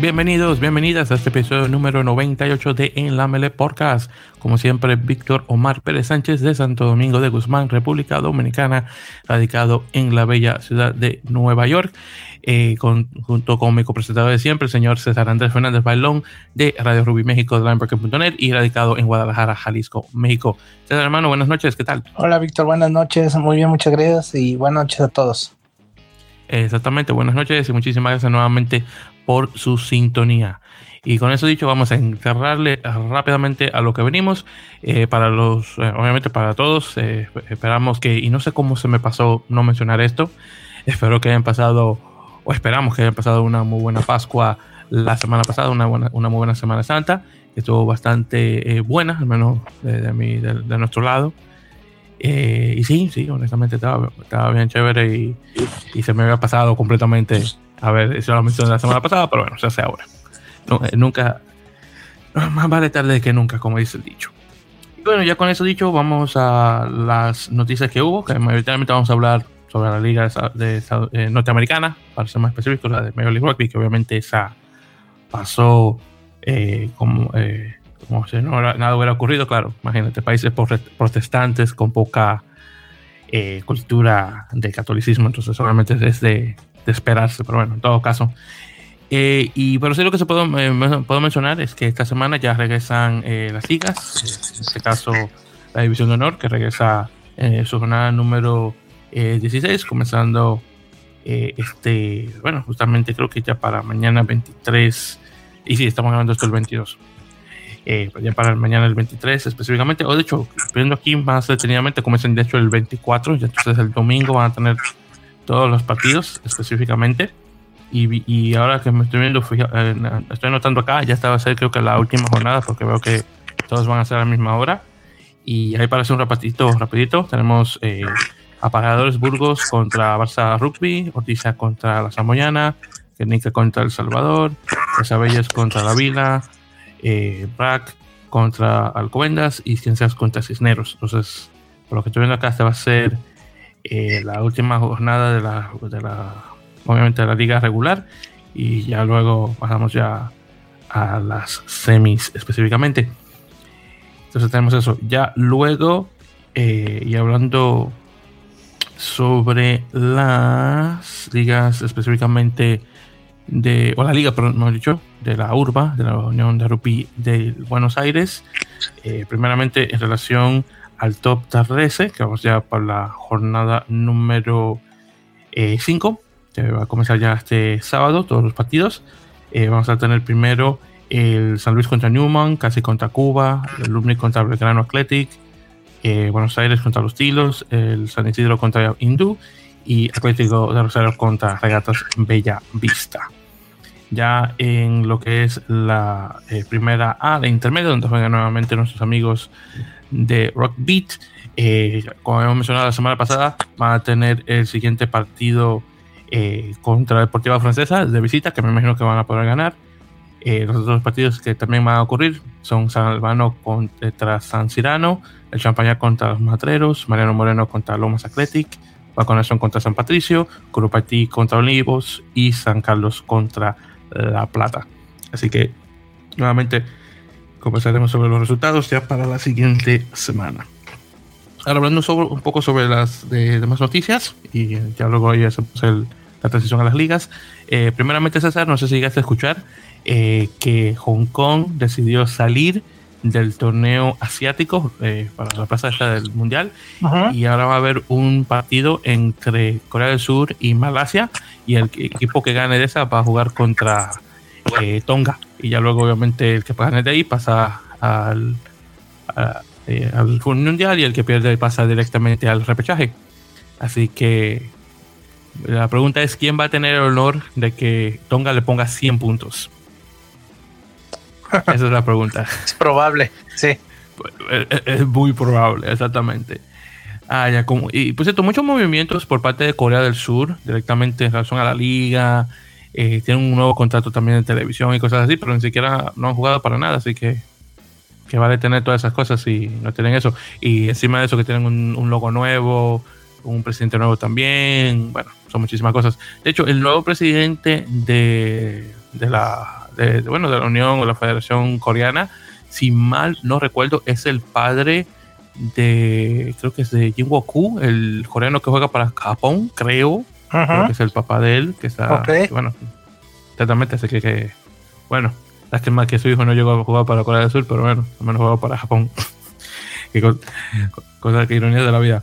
Bienvenidos, bienvenidas a este episodio número 98 de En la Mele Podcast. Como siempre, Víctor Omar Pérez Sánchez de Santo Domingo de Guzmán, República Dominicana, radicado en la bella ciudad de Nueva York, eh, junto con mi copresentador de siempre, el señor César Andrés Fernández Bailón de Radio Rubí México de Limebreaker.net y radicado en Guadalajara, Jalisco, México. César, hermano, buenas noches, ¿qué tal? Hola, Víctor, buenas noches, muy bien, muchas gracias y buenas noches a todos. Exactamente, buenas noches y muchísimas gracias nuevamente por su sintonía. Y con eso dicho, vamos a encerrarle rápidamente a lo que venimos. Eh, para los, eh, obviamente para todos, eh, esperamos que, y no sé cómo se me pasó no mencionar esto, espero que hayan pasado, o esperamos que hayan pasado una muy buena Pascua la semana pasada, una, buena, una muy buena Semana Santa, que estuvo bastante buena, al menos de, de, de, nuestro lado. Y sí, sí, honestamente estaba, estaba bien chévere y, y se me había pasado completamente a ver, eso lo mencioné la semana pasada, pero bueno, se hace ahora. Eh, nunca, más vale tarde que nunca, como dice el dicho. Y bueno, ya con eso dicho, vamos a las noticias que hubo, que mayoritariamente vamos a hablar sobre la liga de, eh, norteamericana, para ser más específicos, la de Major League Rugby, que obviamente esa pasó eh, como, como si no, nada hubiera ocurrido, claro, imagínate, países protestantes con poca cultura de catolicismo, entonces obviamente es de de esperarse, pero bueno, en todo caso. Eh, y pero sí lo que se puedo, eh, puedo mencionar es que esta semana ya regresan eh, las ligas, en este caso la División de Honor, que regresa en su jornada número 16, comenzando este, bueno, justamente creo que ya para mañana 23, y sí, estamos hablando esto el 22. Ya para mañana el 23 específicamente, o de hecho, viendo aquí más detenidamente, comienzan de hecho el 24, y entonces el domingo van a tener todos los partidos específicamente. Y, y ahora que me estoy viendo, eh, estoy notando acá, ya estaba a ser creo que la última jornada, porque veo que todos van a ser a la misma hora. Y ahí para hacer un rapidito, rapidito tenemos eh, Apagadores Burgos contra Barça Rugby, Ortiza contra la Samoyana, Guernica contra El Salvador, Casabellas contra La Vila, eh, Brac contra Alcobendas y Ciencias contra Cisneros. Entonces, por lo que estoy viendo acá, este va a ser eh, la última jornada de la, de la, obviamente de la liga regular y ya luego pasamos ya a las semis específicamente. Entonces tenemos eso. Ya luego, eh, y hablando sobre las ligas específicamente de, o la liga, no he dicho, de la URBA, de la Unión de Rugby de Buenos Aires, eh, primeramente en relación al top 13, que vamos ya por la jornada número 5, eh, que va a comenzar ya este sábado, todos los partidos. Eh, vamos a tener primero el San Luis contra Newman, casi contra Cuba, el Lumni contra Belgrano Athletic, eh, Buenos Aires contra los Tilos, el San Isidro contra Hindú y Atlético de Rosario contra Regatas Bella Vista. Ya en lo que es la primera A, de intermedio, donde juegan nuevamente nuestros amigos de Rock Beat. Eh, como hemos mencionado la semana pasada, van a tener el siguiente partido eh, contra Deportiva Francesa de visita, que me imagino que van a poder ganar. Eh, los otros partidos que también van a ocurrir son San Albano contra San Cirano, el Champaña contra los Matreros, Mariano Moreno contra Lomas Athletic, Vaconación contra San Patricio, Curupatí contra Olivos y San Carlos contra La Plata. Así que, nuevamente, conversaremos sobre los resultados ya para la siguiente semana. Ahora hablando un poco sobre las demás noticias y ya luego ya hacemos la transición a las ligas. Eh, primeramente César, no sé si llegaste a escuchar eh, que Hong Kong decidió salir del torneo asiático eh, para la plaza del mundial y ahora va a haber un partido entre Corea del Sur y Malasia y el equipo que gane de esa va a jugar contra eh, Tonga. Y ya luego, obviamente, el que gane de ahí pasa al, eh, al mundial y el que pierde pasa directamente al repechaje. Así que la pregunta es: ¿quién va a tener el honor de que Tonga le ponga 100 puntos? Esa es la pregunta. Es probable, sí. Es, muy probable, exactamente. Ah, ya como, y pues cierto, muchos movimientos por parte de Corea del Sur, directamente en relación a la liga, eh, tienen un nuevo contrato también de televisión y cosas así, pero ni siquiera no han jugado para nada, así que, que vale tener todas esas cosas y no tienen eso. Y encima de eso que tienen un, logo nuevo, un presidente nuevo también, bueno, son muchísimas cosas. De hecho, el nuevo presidente de, de la, de, bueno, de la Unión o la Federación Coreana, si mal no recuerdo, es el padre de, creo que es de Jin Woku, el coreano que juega para Japón, creo, creo que es el papá de él, que está, bueno, exactamente, así que, que bueno, lástima que su hijo no llegó a jugar para Corea del Sur, pero bueno, al menos jugó para Japón. cosa, que ironía de la vida.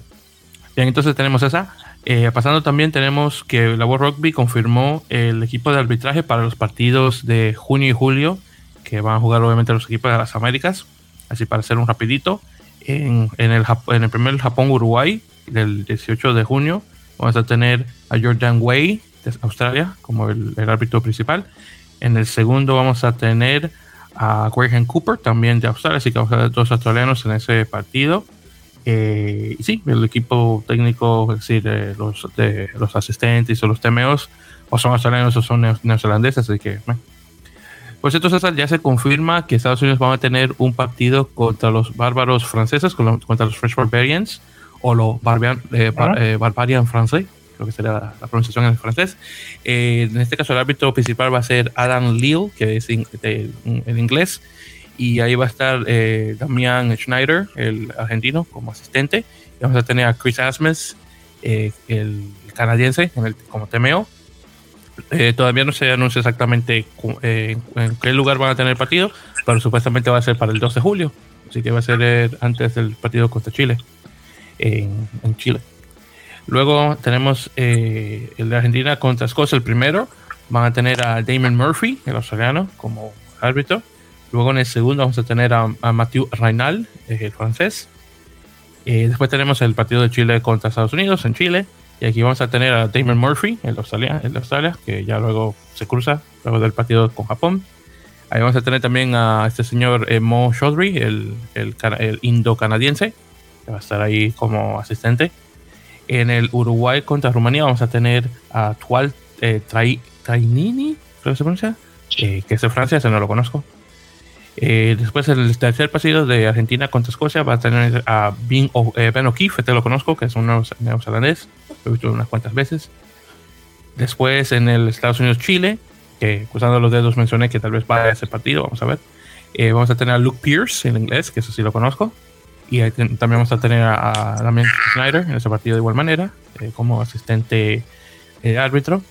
Bien, entonces tenemos esa. Eh, pasando también tenemos que la World Rugby confirmó el equipo de arbitraje para los partidos de junio y julio, que van a jugar obviamente los equipos de las Américas. Así para hacer un rapidito. En, el, primer Japón-Uruguay, del 18 de junio, vamos a tener a Jordan Way de Australia como el, árbitro principal. En el segundo vamos a tener a Graham Cooper, también de Australia, así que vamos a ver dos australianos en ese partido. Eh, y sí, el equipo técnico, es decir, de los, de los asistentes o los TMOs, o son australianos o son neozelandeses, así que. Pues entonces ya se confirma que Estados Unidos va a tener un partido contra los bárbaros franceses, contra los French Barbarians, o los Barbarian, eh, eh, Barbarian francés, creo que sería la, pronunciación en francés. Eh, en este caso, el árbitro principal va a ser Adam Leal, que es en inglés, y ahí va a estar eh, Damian Schneider, el argentino, como asistente. Y vamos a tener a Chris Asmus, eh, el canadiense, como TMO. todavía no se anuncia exactamente en qué lugar van a tener el partido, pero supuestamente va a ser para el 2 de julio. Así que va a ser antes del partido contra Chile, en Chile. Luego tenemos eh, el de Argentina contra Escocia, el primero. Van a tener a Damon Murphy, el australiano, como árbitro. Luego en el segundo vamos a tener a, Mathieu Reynal, el francés. Eh, después tenemos el partido de Chile contra Estados Unidos en Chile. Y aquí vamos a tener a Damon Murphy, el, Australia, el de Australia, que ya luego se cruza, luego del partido con Japón. Ahí vamos a tener también a este señor eh, Mo Chaudhry, el, el, el indo-canadiense, que va a estar ahí como asistente. En el Uruguay contra Rumanía vamos a tener a Tual eh, Trainini, creo que se pronuncia, eh, que es de Francia, ese no lo conozco. Eh, después el tercer partido de Argentina contra Escocia va a tener a ben, ben O'Keefe, este lo conozco, que es un neozelandés, lo he visto unas cuantas veces. Después en el Estados Unidos-Chile, que cruzando los dedos mencioné que tal vez vaya a ese partido, vamos a ver. vamos a tener a Luke Pierce en inglés, que eso sí lo conozco. Y también vamos a tener a, Damien Schneider en ese partido de igual manera, eh, como asistente eh, árbitro.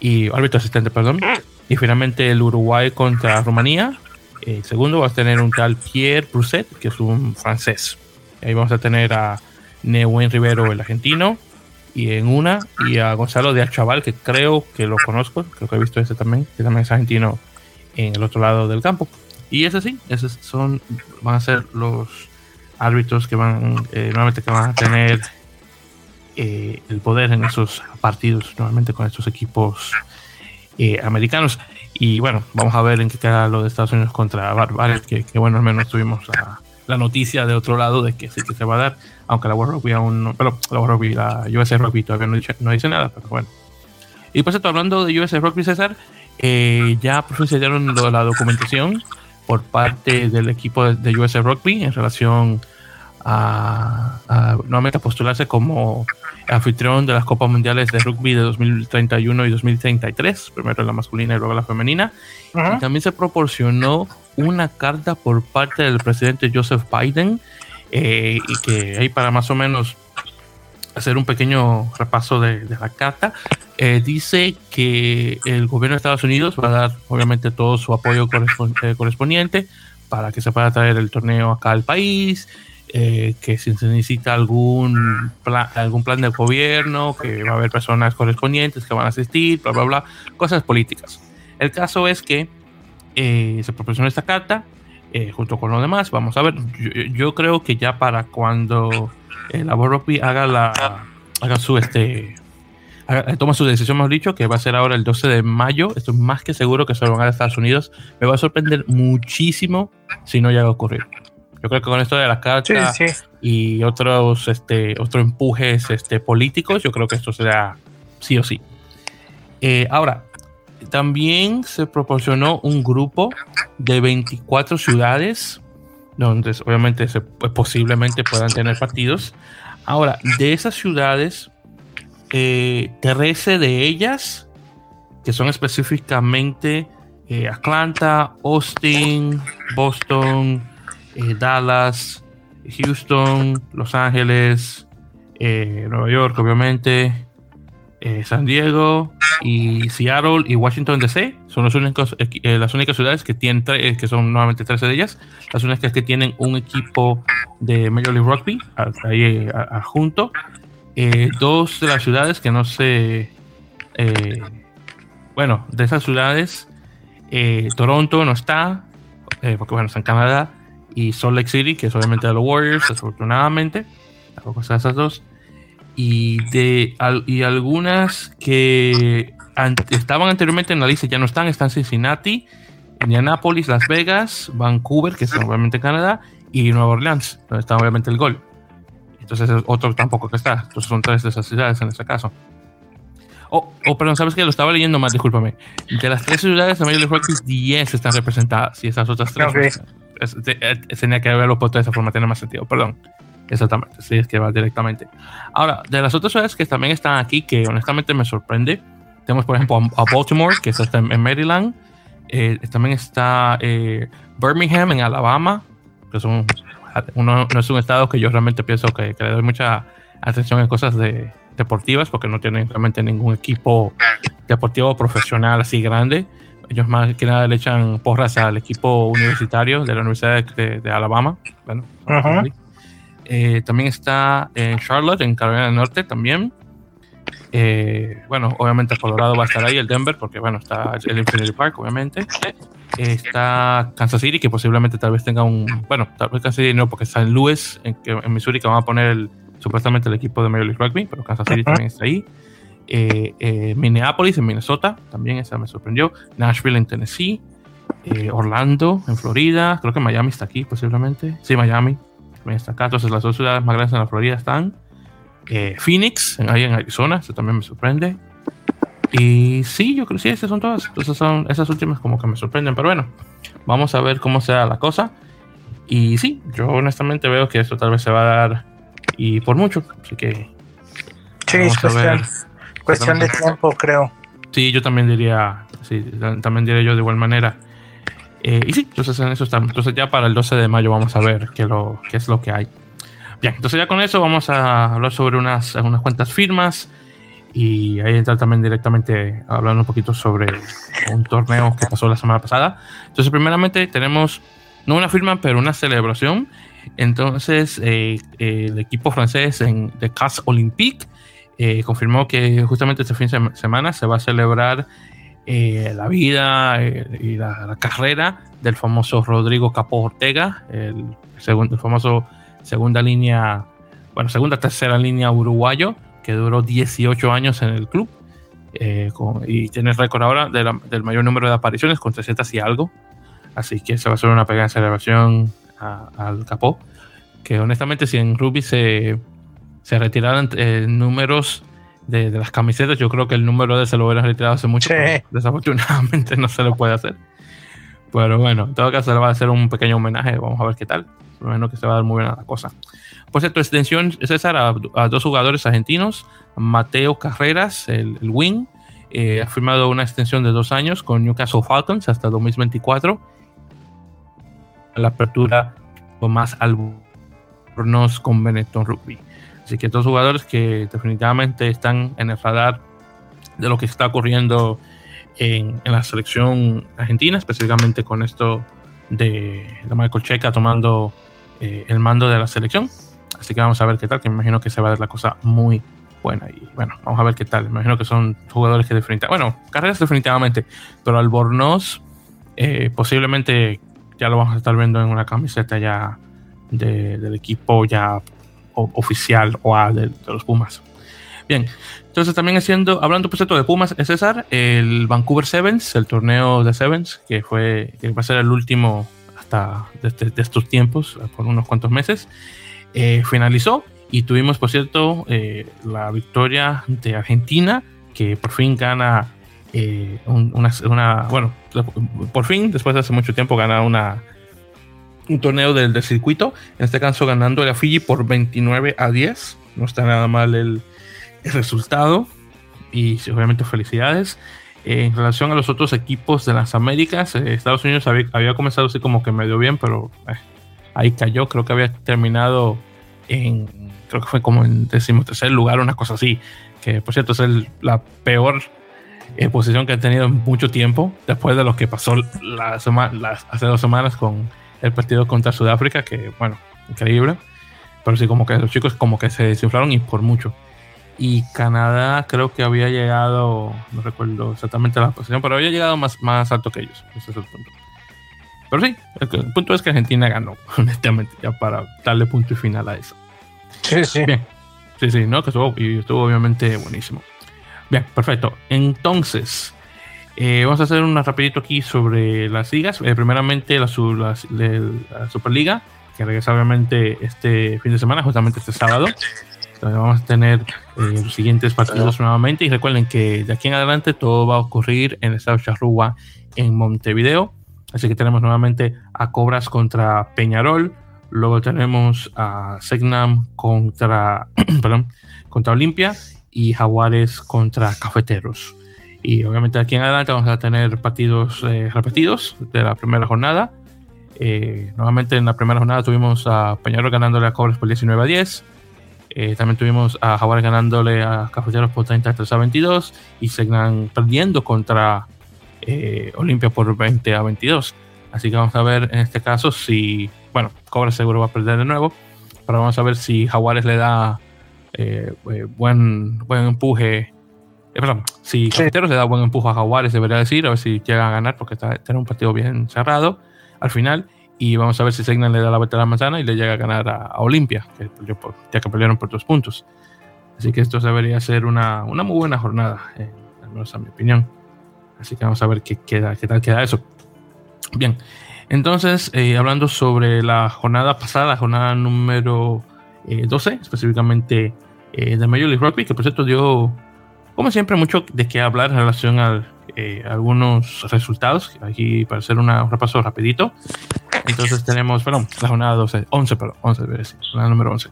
Y árbitro asistente, perdón. Y finalmente el Uruguay contra Rumanía. Segundo va a tener un tal Pierre Brousset, que es un francés. Ahí vamos a tener a Neuen Rivero, el argentino. Y en una, y a Gonzalo de Achaval, que creo que lo conozco, creo que he visto ese también, que también es argentino en el otro lado del campo. Y ese sí, esos son, van a ser los árbitros que van, eh, nuevamente que van a tener eh, el poder en esos partidos, nuevamente con estos equipos eh, americanos. Y bueno, vamos a ver en qué queda lo de Estados Unidos contra Barbares, que, bueno, al menos tuvimos la, noticia de otro lado de que sí que se va a dar, aunque la World Rugby aún no, pero la World Rugby, la USA Rugby todavía no dice, nada, pero bueno. Y pues esto, hablando de USA Rugby, César, ya procedieron la documentación por parte del equipo de, de USA Rugby en relación a, nuevamente postularse como anfitrión de las Copas Mundiales de Rugby de 2031 y 2033, primero la masculina y luego la femenina. Y también se proporcionó una carta por parte del presidente Joseph Biden, eh, y que ahí para más o menos hacer un pequeño repaso de, la carta, eh, dice que el gobierno de Estados Unidos va a dar obviamente todo su apoyo eh, correspondiente para que se pueda traer el torneo acá al país, eh, que se necesita algún plan, algún plan del gobierno, que va a haber personas correspondientes que van a asistir, bla, bla, bla, cosas políticas. El caso es que eh, se proporciona esta carta eh, junto con lo demás. Vamos a ver, yo, creo que ya para cuando el Aboropi haga la haga su este toma su decisión, hemos dicho, que va a ser ahora el 12 de mayo. Estoy más que seguro que se lo van a Estados Unidos. Me va a sorprender muchísimo si no llega a ocurrir. Yo creo que con esto de la carta y otros, este, otros empujes este, políticos, yo creo que esto será sí o sí. Eh, ahora, también se proporcionó un grupo de 24 ciudades donde obviamente se, pues, posiblemente puedan tener partidos Ahora, de esas ciudades, eh, 13 de ellas, que son específicamente eh, Atlanta, Austin, Boston, eh, Dallas, Houston, Los Ángeles, eh, Nueva York, obviamente, San Diego y Seattle y Washington DC son las únicas ciudades que tienen, que son nuevamente 13 de ellas, las únicas que tienen un equipo de Major League Rugby ahí junto. dos de las ciudades que no se, bueno, de esas ciudades eh, Toronto no está, eh, porque bueno, está en Canadá. Y Salt Lake City, que es obviamente de los Warriors, desafortunadamente. Esas dos. Y, de, y algunas que estaban anteriormente en la lista ya no están. Están Cincinnati, Indianapolis, Las Vegas, Vancouver, que es obviamente Canadá, y Nueva Orleans, donde está obviamente el gol. Entonces, otro tampoco que está. Entonces, son tres de esas ciudades en este caso. Oh, oh, perdón, sabes que lo estaba leyendo mal, discúlpame. De las tres ciudades de Major League Rugby, 10 están representadas y esas otras tres. Pues, eh, tenía que haberlo puesto de esa forma, tiene más sentido, perdón. Exactamente, sí, es que va directamente. Ahora, de las otras ciudades que también están aquí, que honestamente me sorprende, tenemos por ejemplo a Baltimore, que está en Maryland, eh, también está eh, Birmingham en Alabama, que son, uno, no es un estado que yo realmente pienso que, que le doy mucha atención en cosas de, deportivas porque no tienen realmente ningún equipo deportivo profesional así grande. Ellos más que nada le echan porras al equipo universitario de la Universidad de, Alabama. Bueno, eh, también está en Charlotte, en Carolina del Norte también. Eh, bueno, obviamente Colorado va a estar ahí, el Denver, porque bueno, está el Infinity Park, obviamente. está Kansas City, que posiblemente tal vez tenga un. Bueno, tal vez Kansas City no, porque está en Lewis, en, en Missouri, que van a poner el, supuestamente el equipo de Major League Rugby, pero Kansas City también está ahí. Eh, eh, Minneapolis en Minnesota, también esa me sorprendió. Nashville en Tennessee. Eh, Orlando en Florida. Creo que Miami está aquí posiblemente. Sí, Miami también está acá. Entonces las dos ciudades más grandes en la Florida están. Phoenix, ahí en Arizona, eso también me sorprende. Y sí, yo creo que sí, esas son todas. Entonces son esas últimas como que me sorprenden. Pero bueno, vamos a ver cómo sea la cosa. Y sí, yo honestamente veo que esto tal vez se va a dar y por mucho. Así que. Sí, es cuestión, de tiempo, creo. Sí, yo también diría, sí, también diría yo de igual manera. Eh, y sí, entonces en eso estamos. Entonces ya para el 12 de mayo vamos a ver qué, lo, qué es lo que hay. Bien, entonces ya con eso vamos a hablar sobre unas, unas cuantas firmas y ahí entrar también directamente hablando un poquito sobre un torneo que pasó la semana pasada. Entonces, primeramente tenemos no una firma, pero una celebración entonces, eh, el equipo francés en, de Casse Olympique eh, confirmó que justamente este fin de semana se va a celebrar eh, la vida y la, carrera del famoso Rodrigo Capó Ortega, el, segundo, el famoso segunda línea, bueno, segunda, tercera línea uruguayo, que duró 18 años en el club. y tiene récord ahora del mayor número de apariciones con 300 y algo. Así que se va a hacer una pequeña celebración al capó. Que honestamente, si en Ruby se, se retiraran eh, números de, las camisetas, yo creo que el número de se lo hubieran retirado hace mucho. Desafortunadamente no se lo puede hacer. Pero bueno, en todo caso, le va a hacer un pequeño homenaje. Vamos a ver qué tal. Por menos que se va a dar muy bien la cosa. Por cierto, extensión César a, a dos jugadores argentinos. Mateo Carreras, el, el wing, eh, ha firmado una extensión de dos años con Newcastle Falcons hasta 2024 la apertura Tomás Albornoz con Benetton Rugby. Así que dos jugadores que definitivamente están en el radar de lo que está ocurriendo en, la selección argentina, específicamente con esto de, Michael Checa tomando eh, el mando de la selección. Así que vamos a ver qué tal, que me imagino que se va a ver la cosa muy buena. Y bueno, vamos a ver qué tal. Me imagino que son jugadores que definitivamente, bueno, carreras definitivamente, pero Albornoz eh, posiblemente ya lo vamos a estar viendo en una camiseta ya del equipo ya oficial o de, de, los Pumas. Bien, entonces también haciendo, hablando por cierto de Pumas, es César, el Vancouver Sevens, el torneo de Sevens, que fue, que va a ser el último hasta de, estos tiempos, por unos cuantos meses, eh, finalizó y tuvimos, por cierto, eh, la victoria de Argentina, que por fin gana eh, una, bueno, por fin, después de hace mucho tiempo, gana una, un torneo del, circuito, en este caso ganando a Fiji por 29 a 10. no está nada mal el, resultado y obviamente felicidades. en relación a los otros equipos de las Américas, eh, Estados Unidos había, comenzado así como que medio bien, pero eh, ahí cayó. Creo que había terminado en, creo que fue como en decimotercer lugar, una cosa así. Que por cierto es la peor eh, posición que ha tenido en mucho tiempo, después de lo que pasó la hace dos semanas con el partido contra Sudáfrica, que bueno, increíble. Pero sí, como que los chicos como que se desinflaron y por mucho. Y Canadá creo que había llegado, no recuerdo exactamente la posición, pero había llegado más, más alto que ellos. Ese es el punto. Pero sí, el, punto es que Argentina ganó, honestamente, ya para darle punto y final a eso. Sí, sí. Bien. Sí, sí, ¿no? Que estuvo, y estuvo obviamente buenísimo. Bien, perfecto. Entonces, eh, vamos a hacer una rapidito aquí sobre las ligas. Eh, primeramente, la, Superliga, que regresa obviamente este fin de semana, justamente este sábado. Entonces vamos a tener eh, los siguientes partidos nuevamente. Y recuerden que de aquí en adelante todo va a ocurrir en el estado de Charrúa, en Montevideo. Así que tenemos nuevamente a Cobras contra Peñarol. Luego tenemos a Segnam contra, contra Olimpia y Jaguares contra Cafeteros. Y obviamente aquí en adelante vamos a tener partidos eh, repetidos de la primera jornada. Eh, nuevamente en la primera jornada tuvimos a Peñarol ganándole a Cobras por 19 a 10. Eh, también tuvimos a Jaguares ganándole a Cafeteros por 33 a 22 y Segnan perdiendo contra Olimpia por 20 a 22. Así que vamos a ver en este caso si, bueno, Cobras seguro va a perder de nuevo, pero vamos a ver si Jaguares le da eh, eh, buen, buen empuje. Eh, perdón, si Cafeteros le da buen empuje a Jaguares, debería decir, a ver si llega a ganar, porque está tiene un partido bien cerrado al final. Y vamos a ver si Segnan le da la vuelta a la manzana y le llega a ganar a, Olimpia, que ya que pelearon por dos puntos. Así que esto debería ser una, una muy buena jornada, al menos a mi opinión. Así que vamos a ver qué, queda, qué tal queda eso. Bien, entonces, hablando sobre la jornada pasada, la jornada número 12, específicamente eh, de Major League Rugby, que por cierto dio, como siempre, mucho de qué hablar en relación a eh, algunos resultados. Aquí para hacer un repaso rapidito. Entonces tenemos, perdón, la jornada 12, 11, perdón, 11 debe decir, la número 11.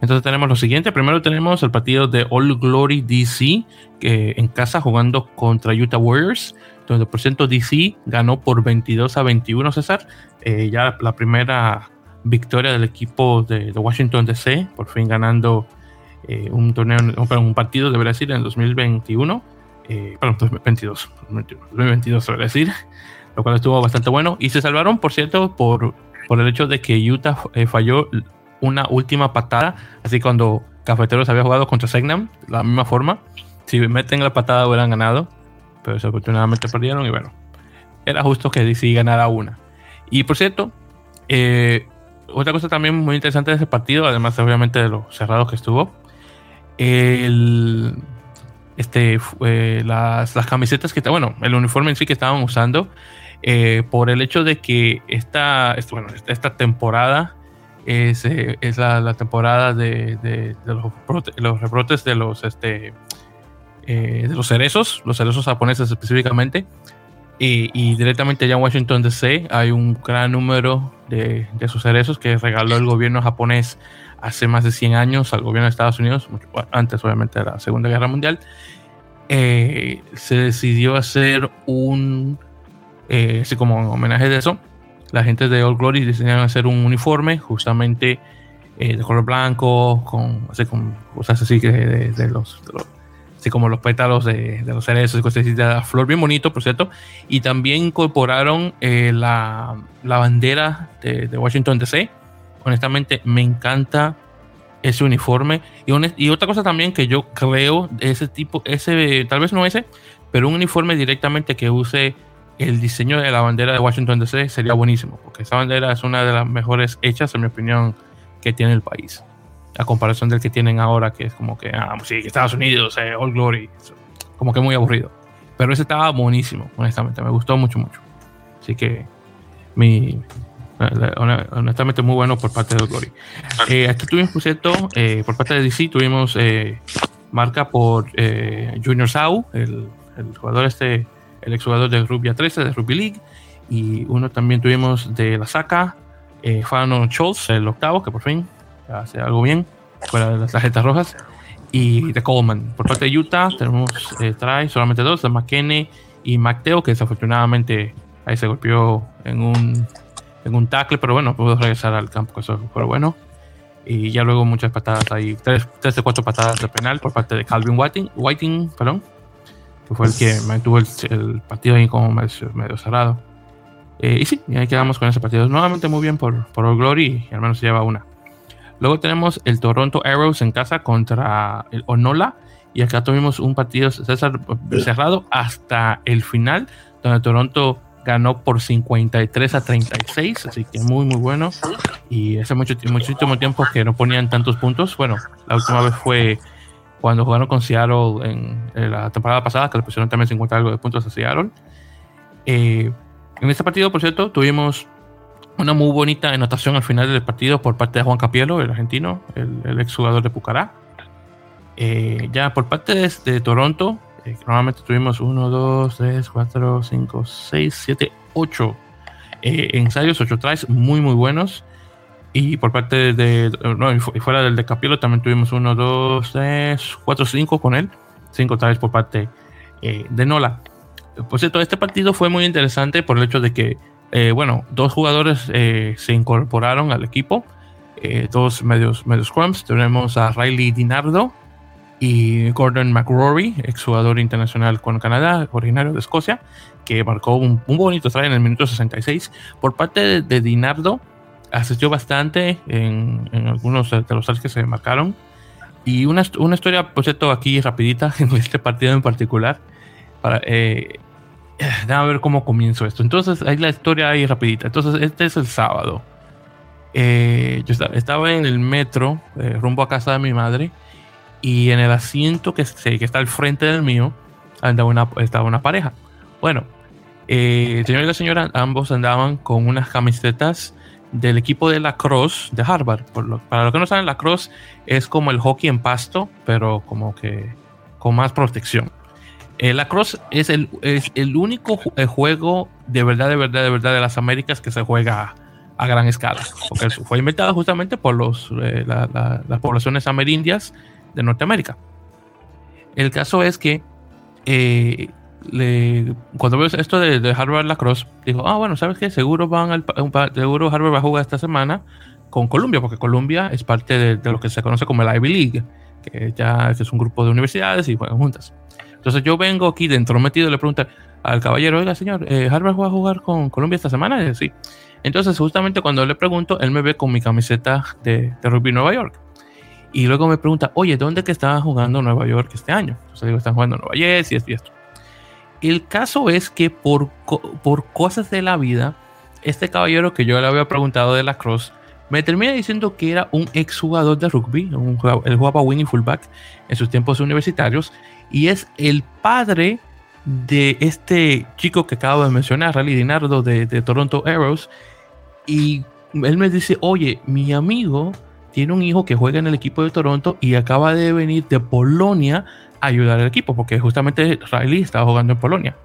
Entonces tenemos lo siguiente. Primero tenemos el partido de All Glory DC que en casa jugando contra Utah Warriors, donde por ciento DC ganó por 22 a 21, César. Eh, ya la primera victoria del equipo de, de Washington DC, por fin ganando eh, un torneo, un, partido, debería decir, en el 2021, eh, perdón, 2022, 2022, debería decir, lo cual estuvo bastante bueno. Y se salvaron, por cierto, por, por el hecho de que Utah eh, falló una última patada, así cuando Cafeteros había jugado contra Segnam, la misma forma, si meten la patada hubieran ganado, pero desafortunadamente perdieron y bueno, era justo que DC ganara una. Y por cierto, otra cosa también muy interesante de ese partido, además obviamente de lo cerrado que estuvo, el, este, las, las, camisetas que, bueno, el uniforme en sí que estaban usando, eh, por el hecho de que esta, bueno, esta temporada es, eh, es la, temporada de, los, los, rebrotes de los, este, eh, de los cerezos, los cerezos japoneses específicamente. Y, y, directamente allá en Washington DC hay un gran número de, de esos cerezos que regaló el gobierno japonés hace más de 100 años al gobierno de Estados Unidos, antes obviamente de la Segunda Guerra Mundial, eh, se decidió hacer un, eh, así como en homenaje de eso, la gente de Old Glory decidieron hacer un uniforme justamente eh, de color blanco, con, así, con cosas así de, de, los, así como los pétalos de, de los cerezos y cosas así, de la flor bien bonito, por cierto, y también incorporaron la, la, bandera de, de Washington DC, honestamente me encanta ese uniforme. Y, otra cosa también que yo creo, ese tipo, ese, tal vez no ese, pero un uniforme directamente que use el diseño de la bandera de Washington DC sería buenísimo, porque esa bandera es una de las mejores hechas, en mi opinión, que tiene el país. A comparación del que tienen ahora, que es como que, ah, sí, Estados Unidos, eh, All Glory, como que muy aburrido. Pero ese estaba buenísimo, honestamente, me gustó mucho, mucho. Así que mi, honestamente muy bueno por parte de Glory. Eh, aquí tuvimos, por cierto, eh, por parte de DC, tuvimos eh, marca por Junior Sau, el, jugador este, el exjugador de Rugby 13 de Rugby League, y uno también tuvimos de la Saca, Fano Scholz, el octavo, que por fin hace algo bien. fuera de las tarjetas rojas. Y de Coleman. Por parte de Utah tenemos, eh, trae solamente dos, de McKinney y McTeo, que desafortunadamente ahí se golpeó en un, en un tackle, pero bueno, pudo regresar al campo, eso fue bueno. Y ya luego muchas patadas ahí, tres, tres de cuatro patadas de penal por parte de Calvin Whiting, Whiting perdón, que fue el que mantuvo el, el partido ahí como medio, medio cerrado. Eh, y sí, y ahí quedamos con ese partido. Nuevamente muy bien por, por All Glory y al menos se lleva una. Luego tenemos el Toronto Arrows en casa contra el Onola. Y acá tuvimos un partido César, cerrado hasta el final, donde Toronto ganó por 53 a 36, así que muy, muy bueno. Y hace mucho, muchísimo tiempo que no ponían tantos puntos. Bueno, la última vez fue cuando jugaron con Seattle en, en la temporada pasada, que le pusieron también 50 algo de puntos a Seattle. Eh, en este partido, por cierto, tuvimos una muy bonita anotación al final del partido por parte de Juan Capielo, el argentino, el, el exjugador de Pucará. Eh, ya por parte de, de Toronto, eh, normalmente tuvimos 1, 2, 3, 4, 5, 6, 7, 8 ensayos, 8 tries muy, muy buenos. Y por parte de, no, y fuera del de Capielo también tuvimos 1, 2, 3, 4, 5 con él. 5 tries por parte eh, de Nola. Por cierto, este partido fue muy interesante por el hecho de que, eh, bueno, dos jugadores eh, se incorporaron al equipo, eh, dos medios, medios scrums. Tenemos a Riley Dinardo y Gordon McRory, exjugador internacional con Canadá, originario de Escocia, que marcó un, un bonito try en el minuto 66. Por parte de, de Dinardo, asistió bastante en, en, algunos de los tries que se marcaron. Y una, una historia, por cierto, aquí rapidita, en este partido en particular. Para, eh, déjame ver cómo comienzo esto. Entonces, ahí la historia ahí rapidita. Entonces, este es el sábado. Eh, yo estaba, en el metro, eh, rumbo a casa de mi madre, y en el asiento que, que está al frente del mío, andaba una, estaba una pareja. Bueno, eh, el señor y la señora ambos andaban con unas camisetas del equipo de lacrosse de Harvard. Lo, para los que no saben, lacrosse es como el hockey en pasto, pero como que con más protección. El lacrosse es el, es el único juego de verdad, de verdad, de verdad de las Américas que se juega a, a gran escala. Porque fue inventado justamente por los, eh, la, la, las poblaciones amerindias de Norteamérica. El caso es que eh, le, cuando veo esto de, de, Harvard Lacrosse, digo, ah, bueno, ¿sabes qué? Seguro van al, seguro Harvard va a jugar esta semana con Columbia, porque Columbia es parte de, de lo que se conoce como el Ivy League, que ya es un grupo de universidades y juegan juntas. Entonces yo vengo aquí dentro metido y le pregunto al caballero, oiga señor, eh, ¿Harvard va a jugar con Colombia esta semana? Y sí. Entonces justamente cuando le pregunto, él me ve con mi camiseta de, de rugby Nueva York. Y luego me pregunta, oye, ¿dónde que estaba jugando Nueva York este año? Entonces digo, están jugando Nueva York y esto. El caso es que por, por cosas de la vida, este caballero que yo le había preguntado de la Cross, me termina diciendo que era un exjugador de rugby, un, él jugaba y fullback en sus tiempos universitarios, y es el padre de este chico que acabo de mencionar, Rally Dinardo de, de, Toronto Arrows, y él me dice, oye, mi amigo tiene un hijo que juega en el equipo de Toronto y acaba de venir de Polonia a ayudar al equipo, porque justamente Riley estaba jugando en Polonia.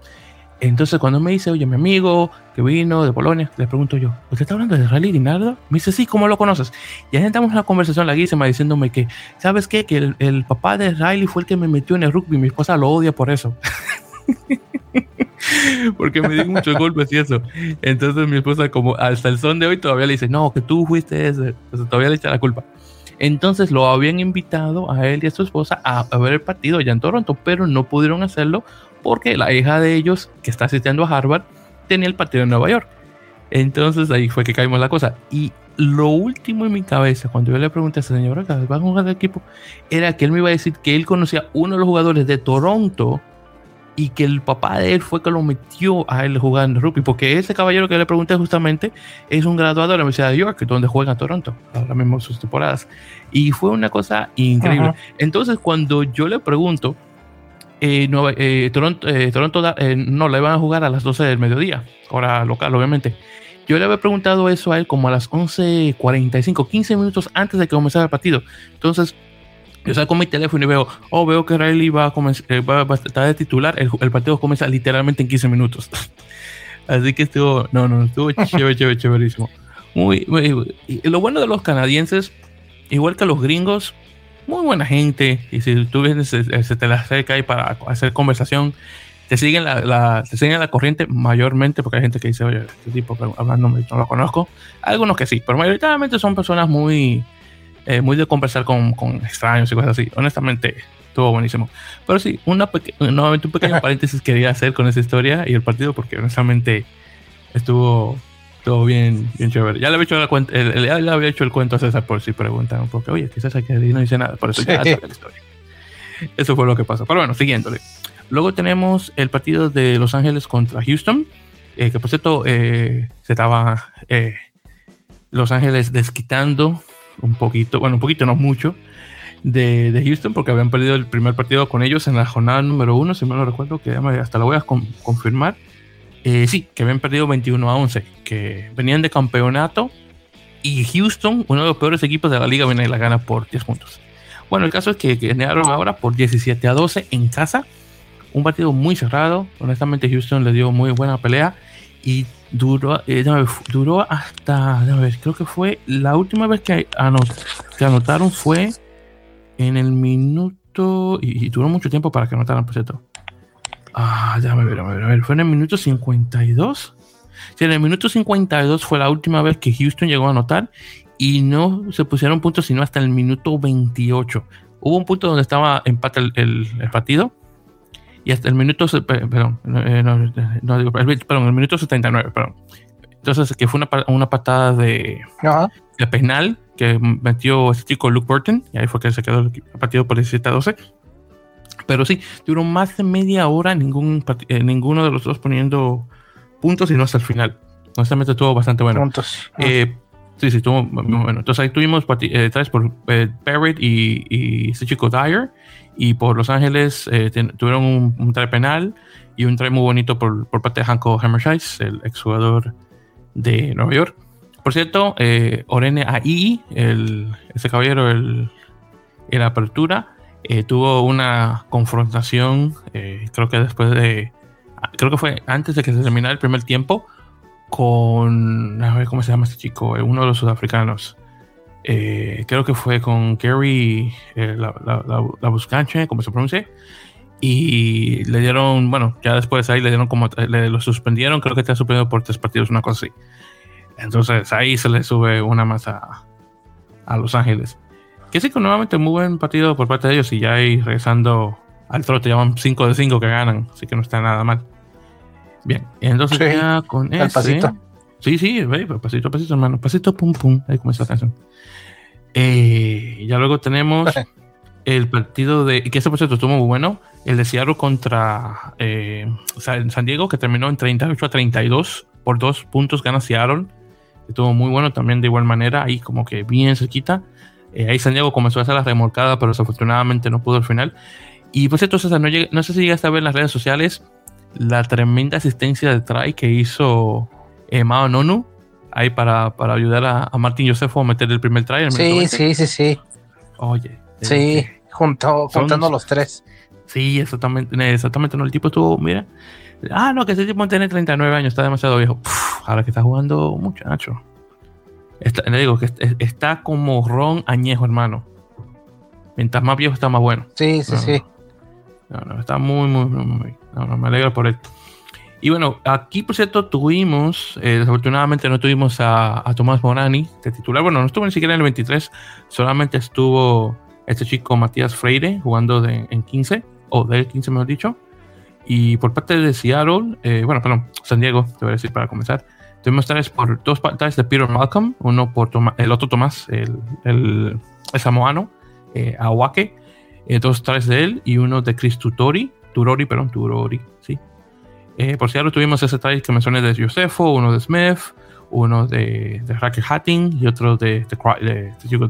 Entonces cuando me dice, oye, mi amigo que vino de Polonia, le pregunto yo, ¿usted está hablando de Riley Dinardo? Me dice, sí, ¿cómo lo conoces? Y ahí entramos en una conversación larguísima diciéndome que, ¿sabes qué? Que el, el, papá de Riley fue el que me metió en el rugby, mi esposa lo odia por eso. Porque me dio muchos golpes y eso. Entonces mi esposa, como hasta el son de hoy, todavía le dice, no, que tú fuiste ese. Entonces todavía le echa la culpa. Entonces lo habían invitado a él y a su esposa a, a ver el partido allá en Toronto, pero no pudieron hacerlo porque la hija de ellos, que está asistiendo a Harvard, tenía el partido en Nueva York. Entonces ahí fue que caímos la cosa. Y lo último en mi cabeza, cuando yo le pregunté a esa señora, ¿va a jugar de equipo? Era que él me iba a decir que él conocía uno de los jugadores de Toronto y que el papá de él fue que lo metió a él jugando rugby, porque ese caballero que le pregunté justamente es un graduado de la Universidad de York, donde juega en Toronto, ahora mismo sus temporadas. Y fue una cosa increíble. Uh -huh. Entonces, cuando yo le pregunto, eh, Nueva, eh, Toronto, eh, Toronto no la iban a jugar a las 12 del mediodía, hora local, obviamente. Yo le había preguntado eso a él como a las 11:45, 15 minutos antes de que comenzara el partido. Entonces, yo saco mi teléfono y veo, oh, veo que Riley va a, comenzar, va, va a estar de titular. El, el, partido comienza literalmente en 15 minutos. Así que estuvo, no, no, estuvo chévere, chévere, chéverísimo. Muy, muy, muy, y lo bueno de los canadienses igual que los gringos, muy buena gente. Y si tú vienes, se, te la acerca ahí para hacer conversación, te siguen la, te siguen la corriente mayormente, porque hay gente que dice, oye, este tipo hablando no lo conozco. Algunos que sí, pero mayoritariamente son personas muy, eh, muy de conversar con, con, extraños y cosas así. Honestamente, estuvo buenísimo. Pero sí, una nuevamente un pequeño paréntesis quería hacer con esa historia y el partido, porque honestamente estuvo todo bien, bien chévere. Ya le había hecho, la cuenta, le había hecho el cuento a César por si preguntan, porque oye, quizás aquí no dice nada, por eso ya la historia. Eso fue lo que pasó. Pero bueno, siguiéndole. Luego tenemos el partido de Los Ángeles contra Houston, eh, que por cierto eh, se estaba eh, Los Ángeles desquitando un poquito, bueno, un poquito, no mucho, de, de, Houston, porque habían perdido el primer partido con ellos en la jornada número uno, si me lo recuerdo, que hasta lo voy a confirmar. sí, que habían perdido 21 a 11, que venían de campeonato y Houston, uno de los peores equipos de la liga, viene y la gana por 10 puntos. Bueno, el caso es que ganaron ahora por 17 a 12 en casa un partido muy cerrado. Honestamente, Houston le dio muy buena pelea y duró, eh, duró hasta, ver, creo que fue la última vez que, anotaron fue en el minuto, y, duró mucho tiempo para que anotaran, por cierto. Ah, déjame ver, déjame ver, a ver, fue en el minuto 52. Sí, en el minuto 52 fue la última vez que Houston llegó a anotar y no se pusieron puntos sino hasta el minuto 28. Hubo un punto donde estaba empate el partido y hasta el minuto, perdón, eh, no, digo, perdón, el minuto 79, perdón. Entonces, que fue una, una patada de, de penal que metió este chico Luke Burton, y ahí fue que se quedó el partido por 17 a 12. Pero sí, duró más de media hora ningún, eh, ninguno de los dos poniendo puntos y no hasta el final. Honestamente estuvo bastante bueno. Puntos. Eh, sí, sí, estuvo bueno. Entonces ahí tuvimos eh, tres por Barrett y, y este chico Dyer y por Los Ángeles eh, tuvieron un, un, try penal y un try muy bonito por, por parte de Hanko Hammerscheis, el exjugador de Nueva York. Por cierto, eh, Orene AI, el, ese caballero el, en la apertura, eh, tuvo una confrontación, eh, creo que después de, creo que fue antes de que se terminara el primer tiempo, con, a ver cómo se llama este chico, uno de los sudafricanos. Eh, creo que fue con Gary eh, la, la, Buscanche, como se pronuncia, y le dieron, bueno, ya después ahí le dieron como, le, lo suspendieron, creo que está suspendido por tres partidos, una cosa así. Entonces ahí se le sube una más a, Los Ángeles. Que sí, que nuevamente muy buen partido por parte de ellos y ya ahí regresando al trote, llaman 5 de 5 que ganan, así que no está nada mal. Bien, entonces ya con el pasito. Sí, sí, pasito, pasito, hermano. Pasito, pum, pum. Ahí comienza la canción. Eh, ya luego tenemos el partido de. Que ese proceso estuvo muy bueno. El de Seattle contra eh, San Diego, que terminó en 38 a 32. Por dos puntos gana Seattle. Estuvo muy bueno también de igual manera. Ahí como que bien cerquita. Eh, ahí San Diego comenzó a hacer la remolcada, pero desafortunadamente no pudo al final. Y pues entonces no, no sé si llegaste a ver en las redes sociales la tremenda asistencia de try que hizo Mao Nonu ahí para, para ayudar a, a Martín Josefo a meter el primer try. Sí, sí, sí, sí. Oye. Sí, junto, juntando los tres. Sí, exactamente, exactamente. No, el tipo estuvo, mira. Ah, no, que ese tipo tiene 39 años, está demasiado viejo. ahora que está jugando muchacho. Está, le digo que está como ron añejo, hermano. Mientras más viejo está más bueno. Sí, sí, sí. No, no, está muy, muy, muy, muy. No, no, me alegro por esto. Y bueno, aquí por cierto tuvimos, eh, desafortunadamente no tuvimos a, Tomás Morani de titular. Bueno, no estuvo ni siquiera en el 23, solamente estuvo este chico Matías Freire jugando de, en 15, o del 15 mejor dicho. Y por parte de Seattle, eh, bueno, perdón, San Diego, te voy a decir para comenzar. Tuvimos tres por dos pantallas de Peter Malcolm, uno por el otro Tomás, el, el, samoano, eh, Awake, eh, dos tres de él y uno de Chris Tutori, Turori, perdón, Turori, sí, eh, por cierto, tuvimos ese trade que mencioné de Josefo, uno de Smith, uno de, de Racket Hatting y otro de, de, de, de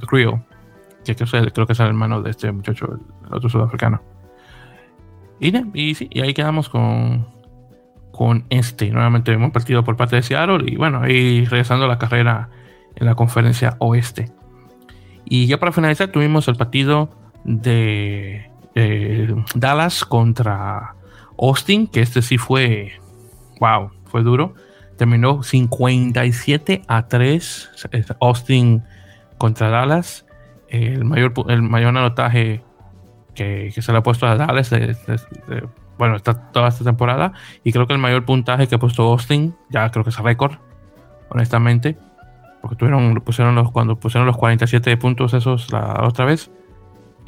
que creo, que es el hermano de este muchacho, el otro sudafricano. Y, y sí, y ahí quedamos con, con este. Nuevamente hemos partido por parte de Seattle y bueno, ahí regresando a la carrera en la conferencia oeste. Y ya para finalizar tuvimos el partido de eh, Dallas contra Austin, que este sí fue, wow, fue duro. Terminó 57 a 3 Austin contra Dallas. el mayor, el mayor anotaje que, se le ha puesto a Dallas, bueno, está toda esta temporada. Y creo que el mayor puntaje que ha puesto Austin, ya creo que es récord, honestamente. Porque tuvieron, pusieron los, cuando pusieron los 47 puntos esos la otra vez.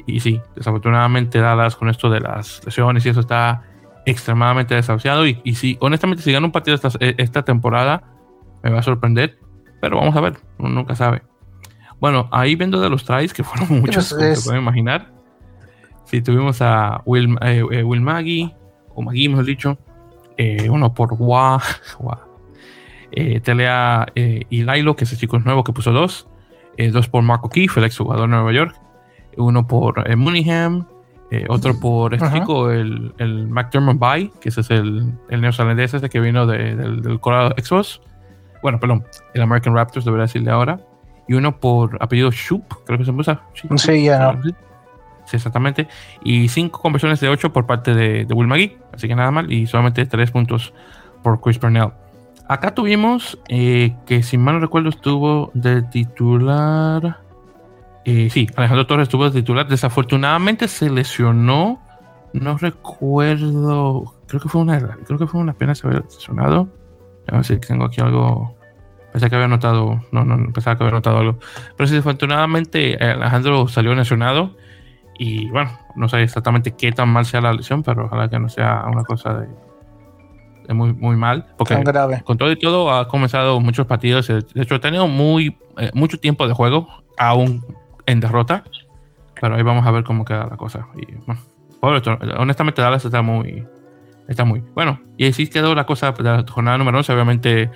Y sí, desafortunadamente Dallas con esto de las lesiones y eso está extremadamente desahuciado. Y, y sí, honestamente, si gana un partido esta, esta temporada, me va a sorprender. Pero vamos a ver, uno nunca sabe. Bueno, ahí viendo de los tries, que fueron muchos, como se pueden imaginar. Sí, tuvimos a Will, eh, eh, Will Maggie, o Maggie, mejor dicho. Eh, uno por Wa, Telea y Lilo, que ese chico es nuevo que puso dos. dos por Marco Keefe, el exjugador de Nueva York. Uno por Mooneyham. otro por este chico, el, el McDermott Bay, que ese es el, el neozelandés ese que vino del, del Colorado Expos. Bueno, perdón, el American Raptors, debería decirle ahora y uno por apellido Shup, creo que se usa. Sí, ya no. Sí, exactamente. Y cinco conversiones de ocho por parte de, Will McGee, así que nada mal. Y solamente tres puntos por Chris Pernell. Acá tuvimos eh, que, si mal no recuerdo, estuvo de titular. Eh, sí, Alejandro Torres estuvo de titular. Desafortunadamente se lesionó. No recuerdo. Creo que fue una. Creo que fue una pena se había lesionado. A ver si tengo aquí algo Pensé que había notado, no, no, pensaba que había notado algo. Pero sí, desafortunadamente eh, Alejandro salió lesionado y bueno, no sé exactamente qué tan mal sea la lesión, pero ojalá que no sea una cosa de, muy, muy mal. Porque grave. con todo y todo ha comenzado muchos partidos. De hecho, ha tenido muy, eh, mucho tiempo de juego, aún en derrota. Pero ahí vamos a ver cómo queda la cosa. Y bueno, honestamente Dallas está muy, está muy bueno. Y así quedó la cosa de la jornada número 11. Obviamente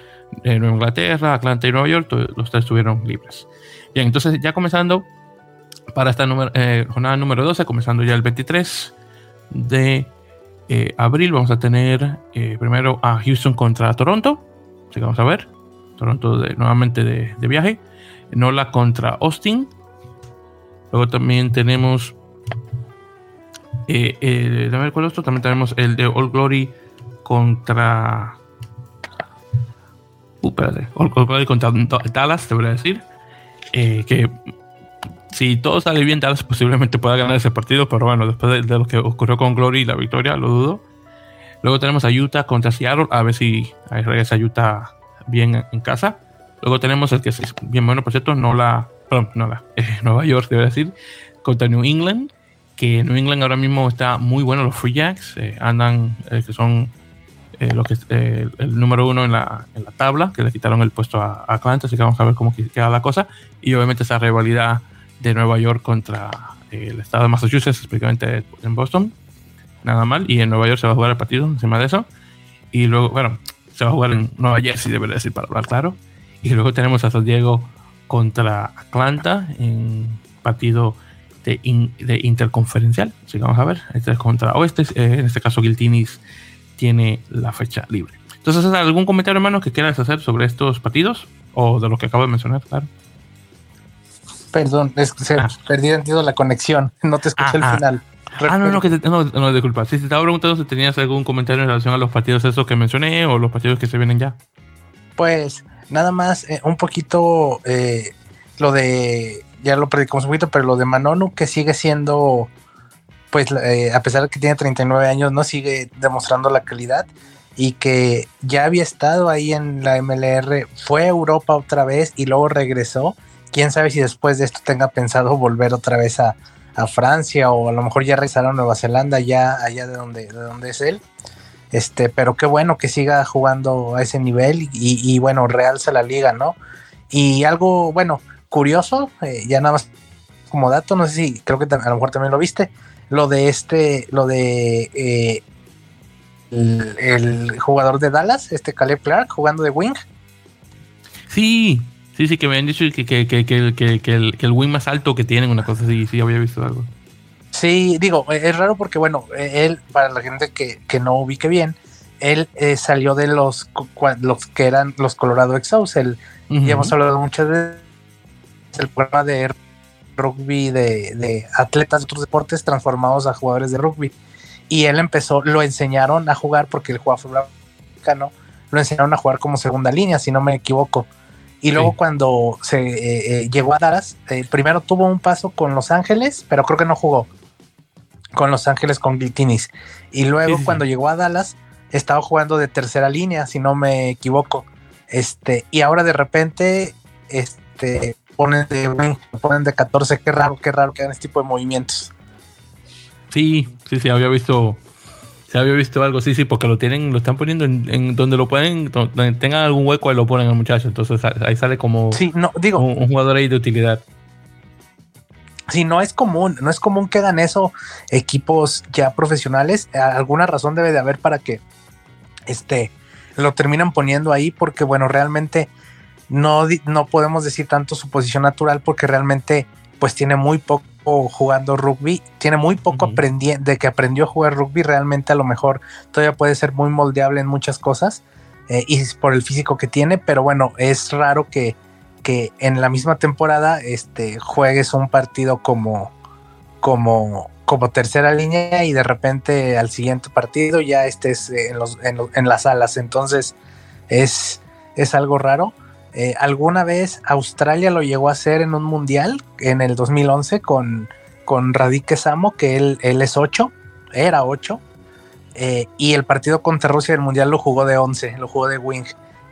eh, Nueva Inglaterra, Atlanta y Nueva York, los tres estuvieron libres. Bien, entonces ya comenzando para esta eh, jornada número 12, comenzando ya el 23 de eh, abril, vamos a tener primero a Houston contra Toronto. Así que vamos a ver. Toronto nuevamente de, viaje. Nola contra Austin. Luego también tenemos. Eh, ver cuál otro. También tenemos el de All Glory contra Uh, espérate. contra Dallas, te voy a decir. Eh, que si todo sale bien, Dallas posiblemente pueda ganar ese partido, pero bueno, después de, lo que ocurrió con Glory y la victoria, lo dudo. Luego tenemos a Utah contra Seattle, a ver si regresa Utah bien en casa. Luego tenemos el que es bien bueno, por cierto, no la, perdón, no la, eh, Nueva York, debo decir, contra New England, que New England ahora mismo está muy bueno, los Free Jacks, eh, andan, que son eh, lo que eh, el número uno en la, en la, tabla, que le quitaron el puesto a, Atlanta, así que vamos a ver cómo queda la cosa. Y obviamente esa rivalidad de Nueva York contra eh, el estado de Massachusetts, específicamente en Boston. Nada mal. Y en Nueva York se va a jugar el partido encima de eso. Y luego, bueno, se va a jugar en Nueva Jersey, debería decir, para hablar claro. Y luego tenemos a San Diego contra Atlanta en partido de, de interconferencial. Así que vamos a ver. Este es contra Oeste, en este caso Guiltinis tiene la fecha libre. Entonces, ¿algún comentario, hermano, que quieras hacer sobre estos partidos? O de lo que acabo de mencionar, claro. Perdón, es que se ah. perdí sentido la conexión. No te escuché al ah, ah. final. Ah, no, no, que te, no, no, disculpa. Si te estaba preguntando si tenías algún comentario en relación a los partidos esos que mencioné o los partidos que se vienen ya. Pues nada más, eh, un poquito eh, lo de, ya lo predicamos un poquito, pero lo de Manonu que sigue siendo pues eh, a pesar de que tiene 39 años, no sigue demostrando la calidad y que ya había estado ahí en la MLR, fue a Europa otra vez y luego regresó. Quién sabe si después de esto tenga pensado volver otra vez a, Francia o a lo mejor ya regresar a Nueva Zelanda, ya allá de donde, de donde es él. Este, pero qué bueno que siga jugando a ese nivel y, bueno, realza la liga, ¿no? Y algo, bueno, curioso, eh, ya nada más como dato, no sé si creo que a lo mejor también lo viste, lo de este, lo de eh, el, jugador de Dallas, este Caleb Clark, jugando de wing. Sí, sí, sí, que me han dicho que, que, que, que el, el, wing más alto que tienen, una cosa así, sí, había visto algo. Sí, digo, es raro porque, bueno, él, para la gente que, no ubique bien, él eh, salió de los, los que eran los Colorado Exos, el, ya hemos hablado muchas veces, el programa de rugby de, atletas de otros deportes transformados a jugadores de rugby. Y él empezó, lo enseñaron a jugar porque él jugaba fútbol americano, lo enseñaron a jugar como segunda línea, si no me equivoco. Y luego cuando se eh, eh, llegó a Dallas, primero tuvo un paso con Los Ángeles, pero creo que no jugó con Los Ángeles con Glitinis. Y luego cuando llegó a Dallas, estaba jugando de tercera línea, si no me equivoco. Este, y ahora de repente, este, ponen de, ponen de 14, qué raro, qué raro que hagan este tipo de movimientos. Sí, sí, sí, había visto, se había visto algo, sí, sí, porque lo tienen, lo están poniendo en, donde lo pueden, donde tengan algún hueco, ahí lo ponen al muchacho, entonces ahí sale como sí, no, digo, un, jugador ahí de utilidad. Sí, no es común, no es común que hagan eso equipos ya profesionales. Alguna razón debe de haber para que este lo terminan poniendo ahí, porque bueno, realmente no, no podemos decir tanto su posición natural porque realmente pues tiene muy poco jugando rugby, tiene muy poco aprendiendo, de que aprendió a jugar rugby, realmente a lo mejor todavía puede ser muy moldeable en muchas cosas eh, y por el físico que tiene, pero bueno, es raro que, que en la misma temporada este, juegues un partido como, como, como tercera línea y de repente al siguiente partido ya estés en, los, en, en las alas, entonces es, es algo raro. Eh, alguna vez Australia lo llegó a hacer en un mundial en el 2011 con, con Radike Samo, que él, él es 8, era 8. Eh, y el partido contra Rusia del mundial lo jugó de 11, lo jugó de wing.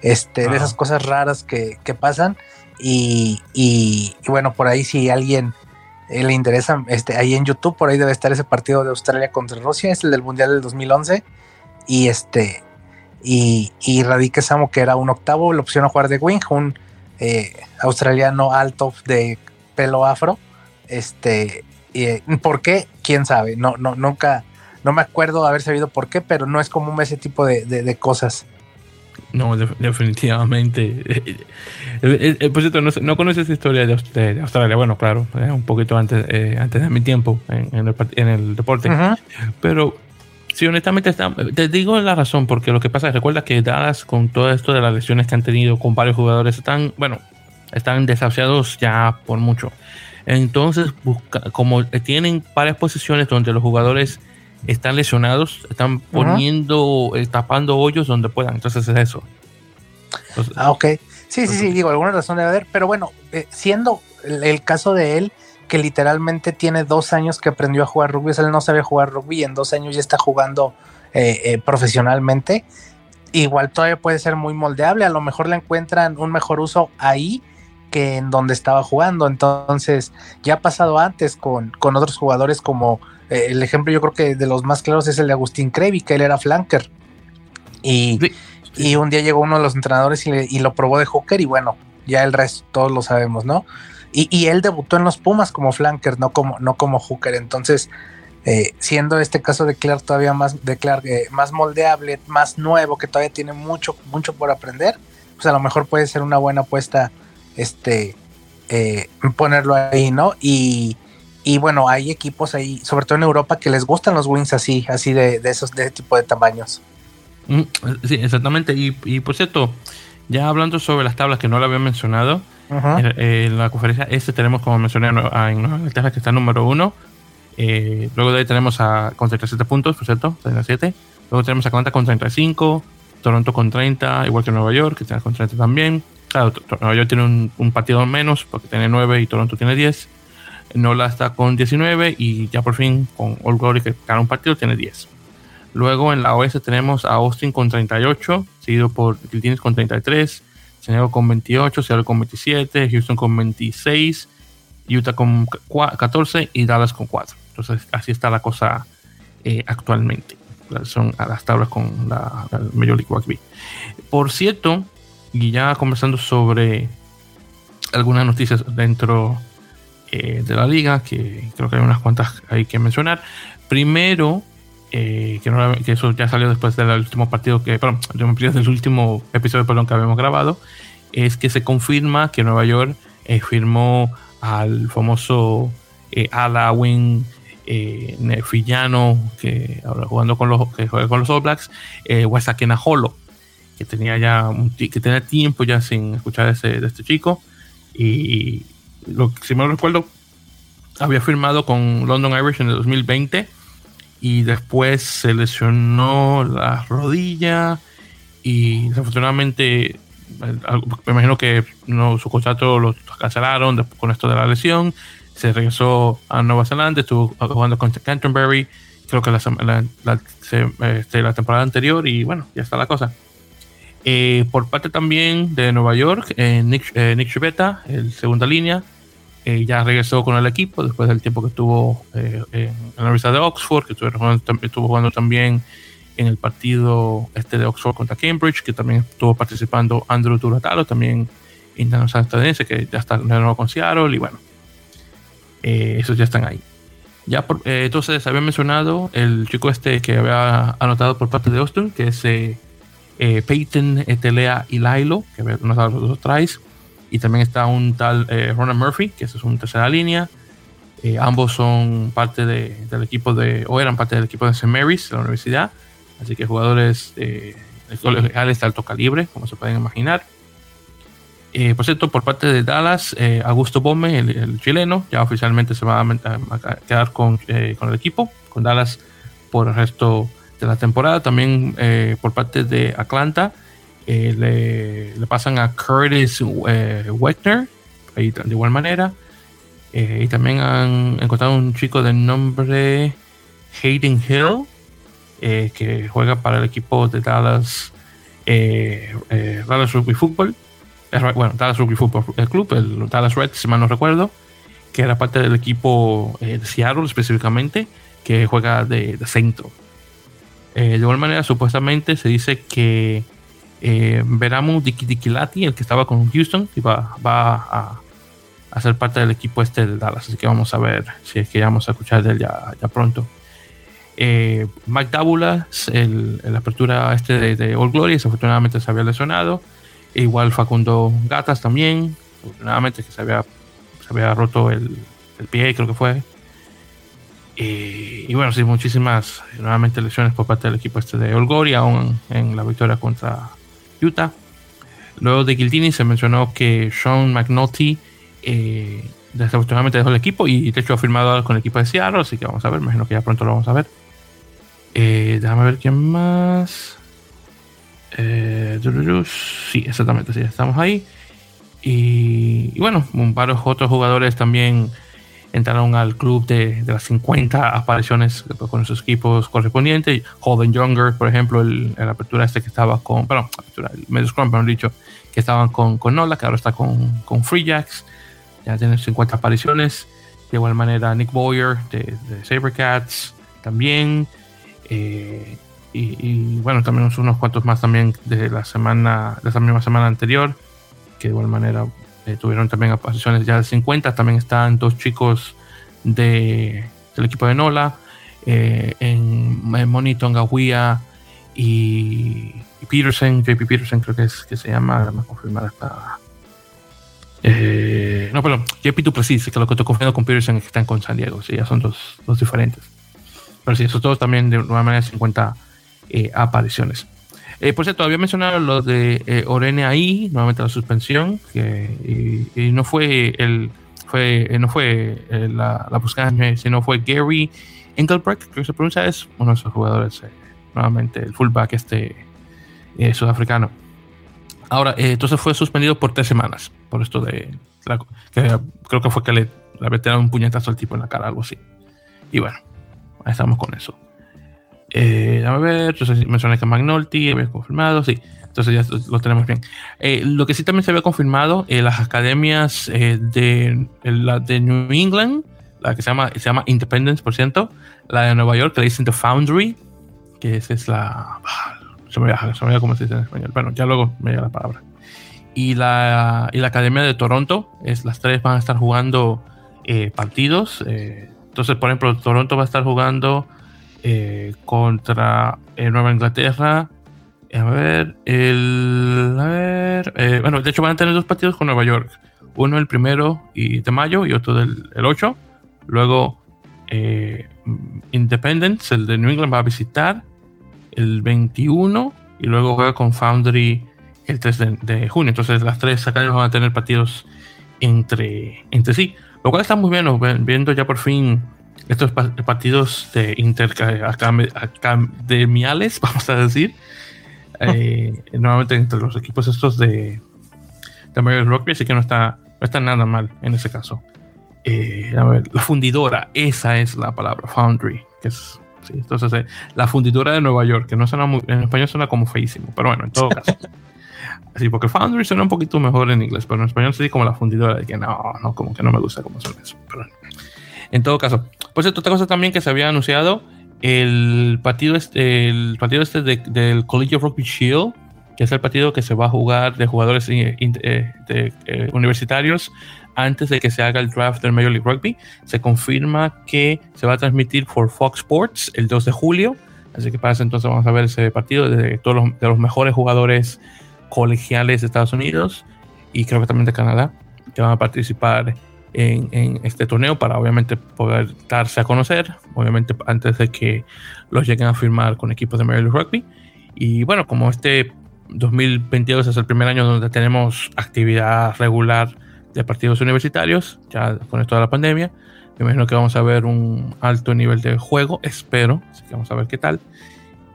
Este, de esas cosas raras que, pasan. Y, y, bueno, por ahí si alguien eh, le interesa, este, ahí en YouTube, por ahí debe estar ese partido de Australia contra Rusia, es el del mundial del 2011. Y este, y, y Radique Samo, que era un octavo, la opción a jugar de wing, un eh, australiano alto de pelo afro. Este, eh, ¿Por qué? ¿Quién sabe? No, no, nunca, no me acuerdo haber sabido por qué, pero no es común ese tipo de, cosas. No, definitivamente. Eh, por cierto, no, conoces esa historia de, Australia. Bueno, claro, un poquito antes, antes de mi tiempo en, el, deporte. Pero Sí, honestamente, te digo la razón, porque lo que pasa es, recuerda que Dallas, con todo esto de las lesiones que han tenido con varios jugadores, están, bueno, están desahuciados ya por mucho. Entonces, busca, como tienen varias posiciones donde los jugadores están lesionados, están poniendo, eh, tapando hoyos donde puedan. Entonces es eso. ah, ok. Sí, sí, sí, digo, alguna razón debe haber, pero bueno, eh, siendo el, caso de él, que literalmente tiene dos años que aprendió a jugar rugby. él no sabe jugar rugby y en dos años ya está jugando eh, eh, profesionalmente. Igual todavía puede ser muy moldeable. A lo mejor le encuentran un mejor uso ahí que en donde estaba jugando. Entonces, ya ha pasado antes con, con otros jugadores como eh, el ejemplo yo creo que de los más claros es el de Agustín Crevi, que él era flanker. Y, y un día llegó uno de los entrenadores y, y, lo probó de hooker y bueno, ya el resto todos lo sabemos, ¿no? Y, él debutó en los Pumas como flanker, no como, no como hooker. Entonces, eh, siendo este caso de Clark todavía más, de Clark, eh, más moldeable, más nuevo, que todavía tiene mucho, mucho por aprender, pues a lo mejor puede ser una buena apuesta este, eh, ponerlo ahí, ¿no? Y, y, bueno, hay equipos ahí, sobre todo en Europa, que les gustan los wings así, así de, de esos, de ese tipo de tamaños. Mm, sí, exactamente. Y, y por cierto, ya hablando sobre las tablas que no lo había mencionado, en, la conferencia este tenemos, como mencioné, en Nueva Inglaterra, que está número uno. Eh, luego de ahí tenemos a con 37 puntos, por cierto, 37. Luego tenemos a Atlanta con 35, Toronto con 30, igual que Nueva York, que está con 30 también. Claro, Nueva York tiene un, partido menos, porque tiene 9 y Toronto tiene 10. Nola está con 19 y ya por fin con All Glory, que gana un partido, tiene 10. Luego en la oeste tenemos a Austin con 38, seguido por Gildines con 33, San Diego con 28, Seattle con 27, Houston con 26, Utah con 14 y Dallas con 4. Entonces así está la cosa eh, actualmente. Son a las tablas con la, Major League Rugby. Por cierto, y ya conversando sobre algunas noticias dentro eh, de la liga, que creo que hay unas cuantas hay que mencionar. Primero, eh, que, eso ya salió después del último partido que, perdón, del último episodio perdón, que habíamos grabado, es que se confirma que Nueva York eh, firmó al famoso Ala Wing eh, nefillano que ahora jugando con los que juega con los All Blacks, eh, Holo, que tenía ya que tenía tiempo ya sin escuchar ese, de este chico y lo si me recuerdo había firmado con London Irish en el 2020 y después se lesionó la rodilla y desafortunadamente me imagino que no, su contrato lo cancelaron con esto de la lesión. Se regresó a Nueva Zelanda, estuvo jugando con Canterbury, creo que la, este, temporada anterior, y bueno, ya está la cosa. Eh, por parte también de Nueva York, eh, Nick, eh, Nick el segunda línea, eh, ya regresó con el equipo después del tiempo que estuvo en la Universidad de Oxford, que estuvo jugando, estuvo jugando también en el partido este de Oxford contra Cambridge, que también estuvo participando Andrew Turatalo, también internacional estadounidense, que ya está nuevo con Seattle, y bueno, eh, esos ya están ahí. Ya por, eh, entonces había mencionado el chico este que había anotado por parte de Austin, que es eh, eh Peyton Etelea y Lilo, que anotado los dos tries, y también está un tal Ronald Murphy, que es un tercera línea. ambos son parte de, del equipo de, o eran parte del equipo de St. Mary's, de la universidad Así que jugadores eh, de alto calibre, como se pueden imaginar. Eh, por cierto, por parte de Dallas, eh, Augusto Bome, el, chileno, ya oficialmente se va a, quedar con, eh, con, el equipo, con Dallas por el resto de la temporada. También por parte de Atlanta, le, le, pasan a Curtis Wegner, ahí de igual manera. y también han encontrado un chico de nombre Hayden Hill, eh, que juega para el equipo de Dallas, eh, eh, Dallas Rugby Football. Bueno, Dallas Rugby Football Club, el Dallas Reds, si mal no recuerdo, que era parte del equipo de Seattle específicamente, que juega de, centro. de igual manera, supuestamente se dice que Veramu Dikilati, el que estaba con Houston, va, va a, a, ser parte del equipo este de Dallas. Así que vamos a ver si es que vamos a escuchar de él ya, ya pronto. Eh, Mike Dábula, el, la apertura este de, de, All Glory, desafortunadamente se había lesionado. Igual Facundo Gatas también, afortunadamente que se había, se había roto el, el pie, creo que fue. Eh, y bueno, sí, muchísimas nuevamente lesiones por parte del equipo este de All Glory, aún en la victoria contra Utah. Luego de Gildini se mencionó que Sean McNulty eh, desafortunadamente dejó el equipo y de hecho ha firmado con el equipo de Seattle, así que vamos a ver, imagino que ya pronto lo vamos a ver. Eh, déjame ver quién más. Eh, sí, exactamente, sí, estamos ahí. Y, bueno, varios otros jugadores también entraron al club de, las 50 apariciones con sus equipos correspondientes. Holden Younger, por ejemplo, el, la apertura este que estaba con, perdón, apertura, el medio scrum, pero dicho, que estaban con, con Nola, que ahora está con, con Free Jacks. Ya tiene 50 apariciones. De igual manera, Nick Boyer de, de Sabercats también. Eh, y, bueno, también unos cuantos más también de la semana, de esa misma semana anterior, que de igual manera eh, tuvieron también apariciones ya de 50. También están dos chicos de, del equipo de Nola, eh, en, en Moni Tongahuia y, Peterson, JP Peterson creo que es que se llama, me confirmar esta. no, perdón, JP Duplessis, que lo que estoy confundiendo con Peterson es que están con San Diego, sí, ya son dos, dos diferentes. Pero sí, eso todos también de una manera 50 eh, apariciones. Eh, por cierto, había mencionado lo de eh, Orene ahí, nuevamente la suspensión, que y, no fue el fue no fue la, la, búsqueda, sino fue Gary Engelbrecht, que se pronuncia, es uno de esos jugadores, nuevamente el fullback este sudafricano. Ahora, entonces fue suspendido por tres semanas, por esto de, que creo que fue que le, le había un puñetazo al tipo en la cara, algo así. Y bueno, estamos con eso. Eh, a ver, mencioné que McNulty había confirmado, sí. Entonces ya lo tenemos bien. Eh, lo que sí también se había confirmado, eh, las academias eh, de, la de New England, la que se llama, se llama Independence, por cierto, la de Nueva York, que le dicen The Foundry, que esa es la... Se me olvida, se me cómo se dice en español. Bueno, ya luego me llega la palabra. Y la, y la Academia de Toronto, es, las tres van a estar jugando partidos. Entonces, por ejemplo, Toronto va a estar jugando eh, contra eh, Nueva Inglaterra. A ver, el. A ver. Eh, bueno, de hecho van a tener dos partidos con Nueva York. Uno el primero y de mayo y otro del el 8. Luego, Independence, el de New England, va a visitar el 21 y luego juega con Foundry el 3 de, junio. Entonces, las tres academias van a tener partidos entre, entre sí. Lo cual está muy bien, viendo ya por fin estos partidos de interacademiales, vamos a decir, eh, nuevamente entre los equipos estos de, de Major Rugby, así que no está, no está nada mal en ese caso. Eh, a ver, la fundidora, esa es la palabra, Foundry, que es Sí, entonces, eh, la fundidora de Nueva York, que no suena muy, en español suena como feísimo, pero bueno, en todo caso. Sí, porque Foundry suena un poquito mejor en inglés, pero en español se como la fundidora, de que no, no, como que no me gusta cómo suena eso. Pero en todo caso, pues otra cosa también que se había anunciado, el partido este, el partido este del College of Rugby Shield, que es el partido que se va a jugar de jugadores eh, eh, universitarios antes de que se haga el draft del Major League Rugby. Se confirma que se va a transmitir por Fox Sports el 2 de julio. Así que para eso entonces vamos a ver ese partido de todos los, de los mejores jugadores colegiales de Estados Unidos y creo que también de Canadá que van a participar en, en, este torneo para obviamente poder darse a conocer, obviamente antes de que los lleguen a firmar con equipos de League Rugby. Y bueno, como este 2022 es el primer año donde tenemos actividad regular de partidos universitarios, ya con esto de la pandemia. Me imagino que vamos a ver un alto nivel de juego, espero, así que vamos a ver qué tal.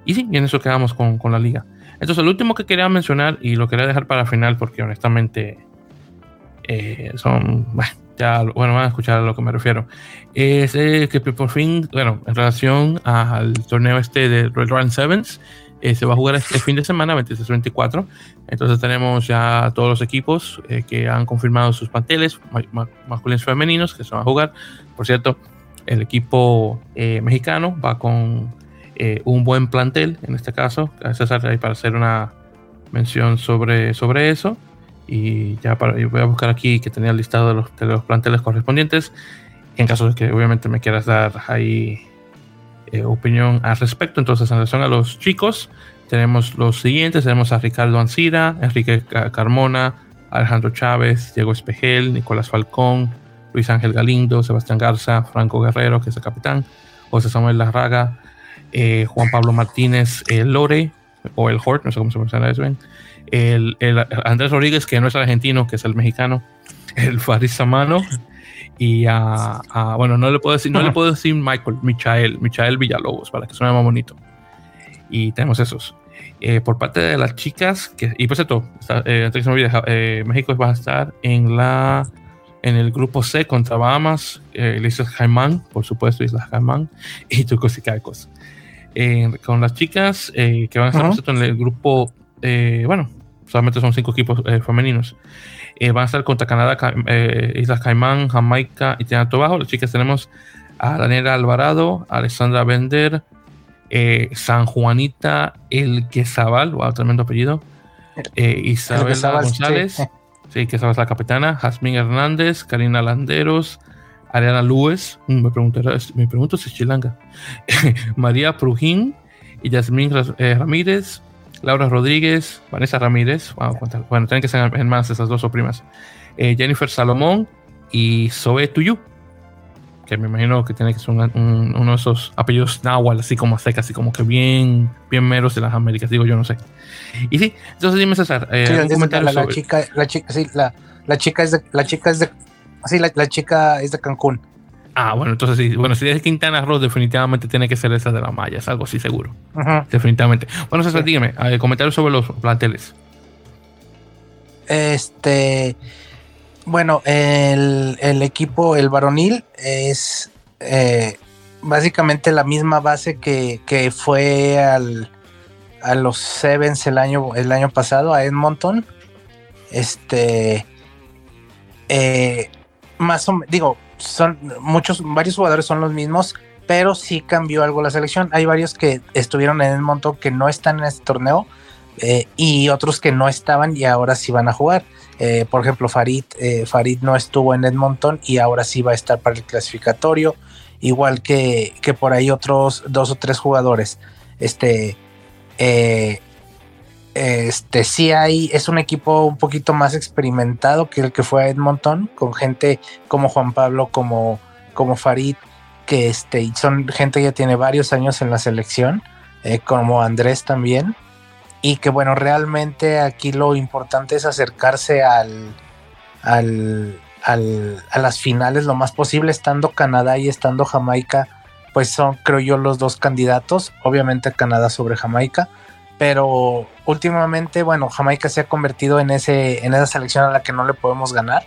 Y sí, y en eso quedamos con, con la liga. Entonces, lo último que quería mencionar, y lo quería dejar para el final, porque honestamente eh, son, bueno, ya, bueno, van a escuchar a lo que me refiero, es eh, que por fin, bueno, en relación al torneo este de Red Run Sevens, eh, se va a jugar este fin de semana, 23-24. Entonces tenemos ya todos los equipos eh, que han confirmado sus planteles, masculinos y femeninos, que se van a jugar. Por cierto, el equipo eh, mexicano va con un buen plantel, en este caso. César, ahí para hacer una mención sobre, sobre eso. Y ya para, voy a buscar aquí que tenía el listado de los, los planteles correspondientes. En caso de que obviamente me quieras dar ahí eh, opinión al respecto. Entonces, en relación a los chicos, tenemos los siguientes: tenemos a Ricardo Ancira, Enrique Carmona, Alejandro Chávez, Diego Espejel, Nicolás Falcón, Luis Ángel Galindo, Sebastián Garza, Franco Guerrero, que es el capitán, José Samuel Larraga, eh, Juan Pablo Martínez el Lore, o el Hort, no sé cómo se pronuncia eso bien, el, el, Andrés Rodríguez, que no es argentino, que es el mexicano, el Faris Samano, y a, bueno, no le puedo decir, no le puedo decir Michael, Michael, Michael Villalobos, para que suene más bonito. Y tenemos esos. Eh, por parte de las chicas, que, y por cierto, eh, eh, México va a estar en la en el grupo C contra Bahamas, eh, Islas Caimán, por supuesto, Islas Caimán, y Turcos y Caicos. con las chicas que van a estar en el grupo, bueno, solamente son cinco equipos femeninos. Eh, van a estar contra Canadá, eh, Islas Caimán, Jamaica y Trinidad Tobago. Las chicas tenemos a Daniela Alvarado, Alexandra Bender, eh, San Juanita El Quesabal, wow, tremendo apellido. Isabel González, sí. sí, que es la capitana, Jasmine Hernández, Karina Landeros, Ariana Lues, mm, me pregunto, me pregunto si es chilanga, María Prujín y Yasmín Ramírez, Laura Rodríguez, Vanessa Ramírez, bueno, tienen que ser hermanas esas dos o primas, eh, Jennifer Salomón y Zoe Tuyu, que me imagino que tiene que ser uno de esos apellidos náhuatl, así como seca, así como que bien, bien meros de las Américas, digo yo, no sé. Y sí, entonces dime César, eh, sí, la, la, chica, la chica, sí, la, la chica es de, la chica es de, sí, la, la chica es de Cancún. Ah, bueno, entonces sí. Bueno, si es Quintana Roo, definitivamente tiene que ser esa de la malla, es algo así seguro. Definitivamente. Bueno, César, dígame, comentarios sobre los planteles. Este. Bueno, el, equipo, el varonil, es eh, básicamente la misma base que, fue al, a los Sevens el año, el año pasado, a Edmonton. Este. Eh, más o menos, digo, son muchos, varios jugadores son los mismos, pero sí cambió algo la selección. Hay varios que estuvieron en el montón que no están en este torneo eh, y otros que no estaban y ahora sí van a jugar. Eh, por ejemplo, Farid, eh, Farid no estuvo en Edmonton y ahora sí va a estar para el clasificatorio, igual que, que por ahí otros dos o tres jugadores. Este, este sí hay, es un equipo un poquito más experimentado que el que fue a Edmonton, con gente como Juan Pablo, como, como Farid, que este, son gente que ya tiene varios años en la selección, eh, como Andrés también. Y que bueno, realmente aquí lo importante es acercarse al, al, al, a las finales lo más posible, estando Canadá y estando Jamaica, pues son creo yo los dos candidatos, obviamente Canadá sobre Jamaica pero últimamente, bueno, Jamaica se ha convertido en, ese, en esa selección a la que no le podemos ganar.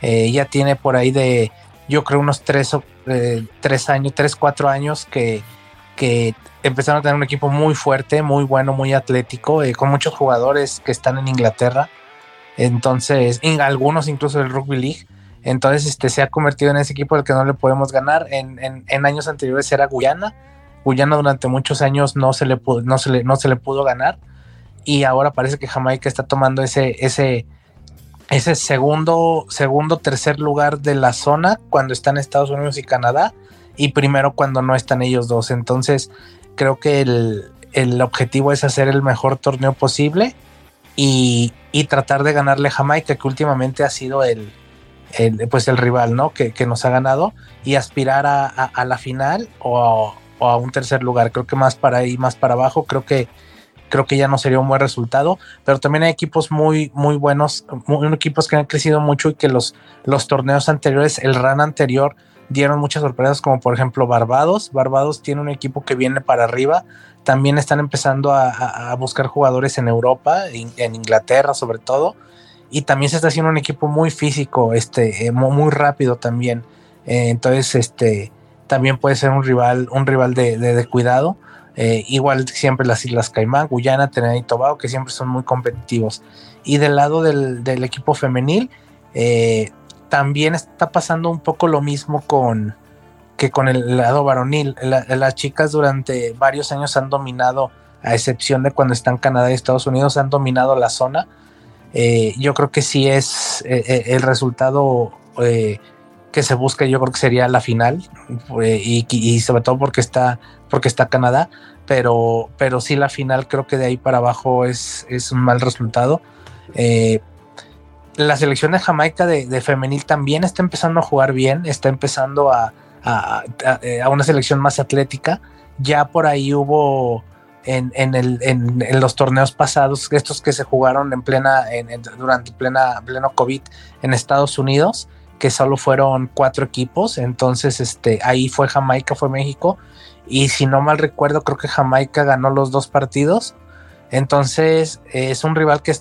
Eh, ya tiene por ahí de, yo creo, unos tres, eh, tres años, tres, cuatro años que, que empezaron a tener un equipo muy fuerte, muy bueno, muy atlético, eh, con muchos jugadores que están en Inglaterra. Entonces, algunos incluso del Rugby League. Entonces, este se ha convertido en ese equipo al que no le podemos ganar. En, en años anteriores era Guyana Guyana durante muchos años no se le pudo, no se le, no se le pudo ganar y ahora parece que Jamaica está tomando ese, ese, ese segundo, segundo, tercer lugar de la zona cuando están Estados Unidos y Canadá y primero cuando no están ellos dos. Entonces creo que el, objetivo es hacer el mejor torneo posible y, tratar de ganarle a Jamaica, que últimamente ha sido el, pues el rival, ¿no? Que, nos ha ganado y aspirar a, a la final o, a un tercer lugar. Creo que más para ahí, más para abajo, creo que creo que ya no sería un buen resultado, pero también hay equipos muy, muy buenos, muy, equipos que han crecido mucho y que los, los torneos anteriores, el run anterior, dieron muchas sorpresas, como por ejemplo Barbados. Barbados tiene un equipo que viene para arriba. También están empezando a, buscar jugadores en Europa, en, Inglaterra sobre todo. Y también se está haciendo un equipo muy físico, este, eh, muy, rápido también. Eh, entonces, este, también puede ser un rival, un rival de, cuidado. Eh, igual siempre las Islas Caimán, Guyana, Trinidad y Tobago, que siempre son muy competitivos. Y del lado del, equipo femenil, eh, también está pasando un poco lo mismo con que con el lado varonil. las chicas durante varios años han dominado, a excepción de cuando están Canadá y Estados Unidos, han dominado la zona. Eh, yo creo que sí es el resultado que se busca yo creo que sería la final eh, y, sobre todo porque está porque está Canadá pero pero sí la final creo que de ahí para abajo es, es un mal resultado. Eh, la selección de Jamaica de, femenil también está empezando a jugar bien está empezando a, a, una selección más atlética. Ya por ahí hubo en, en, el, en, los torneos pasados estos que se jugaron en plena durante plena pleno COVID en Estados Unidos que solo fueron cuatro equipos, entonces este, ahí fue Jamaica, fue México, y si no mal recuerdo, creo que Jamaica ganó los dos partidos, entonces es un rival que,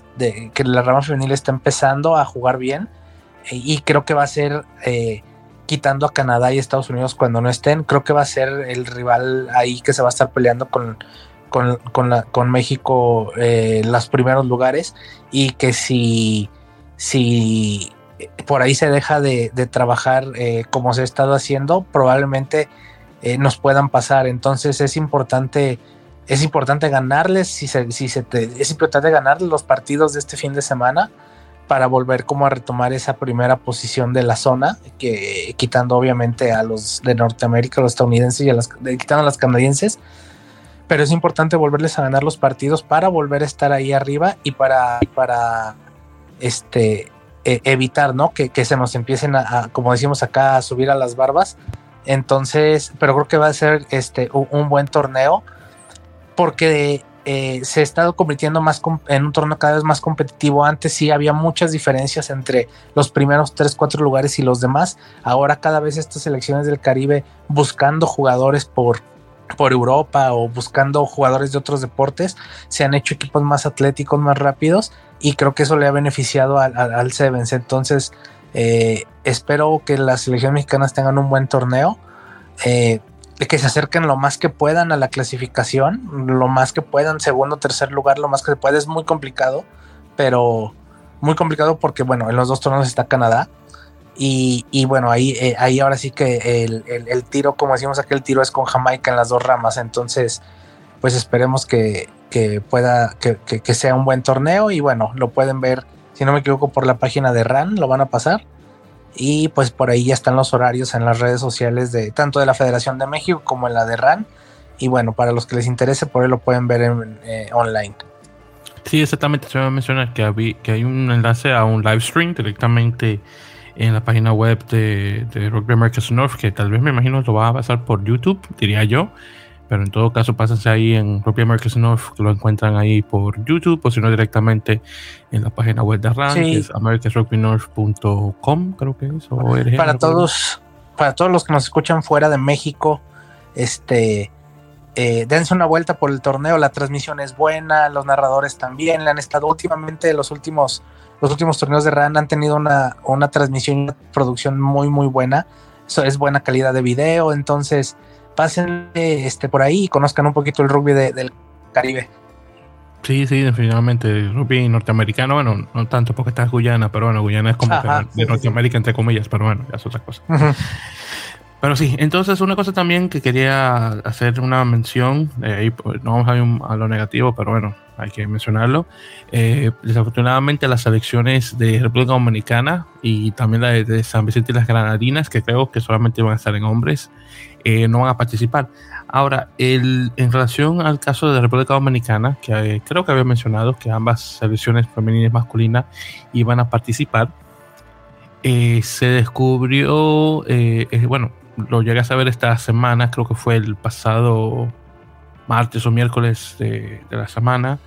que la rama femenil está empezando a jugar bien, y creo que va a ser, eh, quitando a Canadá y Estados Unidos cuando no estén, creo que va a ser el rival ahí que se va a estar peleando con, con, México eh, los primeros lugares, y que si, si por ahí se deja de, trabajar eh, como se ha estado haciendo, probablemente eh, nos puedan pasar. Entonces es importante, es importante ganarles, si se, si se es importante ganar los partidos de este fin de semana para volver como a retomar esa primera posición de la zona, quitando obviamente a los de Norteamérica, los estadounidenses y a las, quitando a los canadienses. Pero es importante volverles a ganar los partidos para volver a estar ahí arriba y para, para este, eh, evitar, ¿no? Que, se nos empiecen a, como decimos acá, a subir a las barbas. Entonces, pero creo que va a ser este un, buen torneo porque eh, se ha estado convirtiendo más en un torneo cada vez más competitivo. Antes sí había muchas diferencias entre los primeros 3, 4 lugares y los demás. Ahora cada vez estas selecciones del Caribe buscando jugadores por, por Europa o buscando jugadores de otros deportes, se han hecho equipos más atléticos, más rápidos y creo que eso le ha beneficiado al, al, Sevens. Entonces, eh, espero que las selecciones mexicanas tengan un buen torneo, eh, que se acerquen lo más que puedan a la clasificación, lo más que puedan, segundo, tercer lugar, lo más que se pueda. Es muy complicado, pero muy complicado porque, bueno, en los dos torneos está Canadá. Y, y bueno, ahí, eh, ahí ahora sí que el, el, tiro, como decimos aquí, el tiro es con Jamaica en las dos ramas. Entonces, pues esperemos que, que pueda, que, que, sea un buen torneo y bueno, lo pueden ver, si no me equivoco, por la página de RAN, lo van a pasar. Y pues por ahí ya están los horarios en las redes sociales de tanto de la Federación de México como en la de RAN. Y bueno, para los que les interese, por ahí lo pueden ver en, eh, online. Sí, exactamente. Se me menciona que, que hay un enlace a un live stream directamente en la página web de, de Americas North, que tal vez me imagino lo va a pasar por YouTube, diría yo. Pero en todo caso, pásense ahí en Rugby Americas North, que lo encuentran ahí por YouTube, o si no directamente en la página web de RAN, que es americasrugbynorth.com, creo que es. O para todos, para todos los que nos escuchan fuera de México, este eh, dense una vuelta por el torneo, la transmisión es buena, los narradores también, le han estado últimamente los últimos, los últimos torneos de RAN han tenido una, una transmisión y una producción muy muy buena, eso es buena calidad de video, entonces pasen este, por ahí y conozcan un poquito el rugby del Caribe. Sí, sí, definitivamente. Rugby norteamericano, bueno, no tanto porque está Guyana, pero bueno, Guyana es como de Norteamérica, entre comillas, pero bueno, ya es otra cosa. Pero sí, entonces una cosa también que quería hacer una mención, eh, ahí pues, no vamos a ir a lo negativo, pero bueno, hay que mencionarlo. Eh, desafortunadamente las elecciones de República Dominicana y también la de, San Vicente y las Granadinas, que creo que solamente van a estar en hombres, eh, no van a participar. Ahora, el, en relación al caso de República Dominicana, que creo que había mencionado que ambas selecciones femeninas y masculinas iban a participar, se descubrió, bueno, lo llegué a saber esta semana, creo que fue el pasado martes o miércoles de, la semana,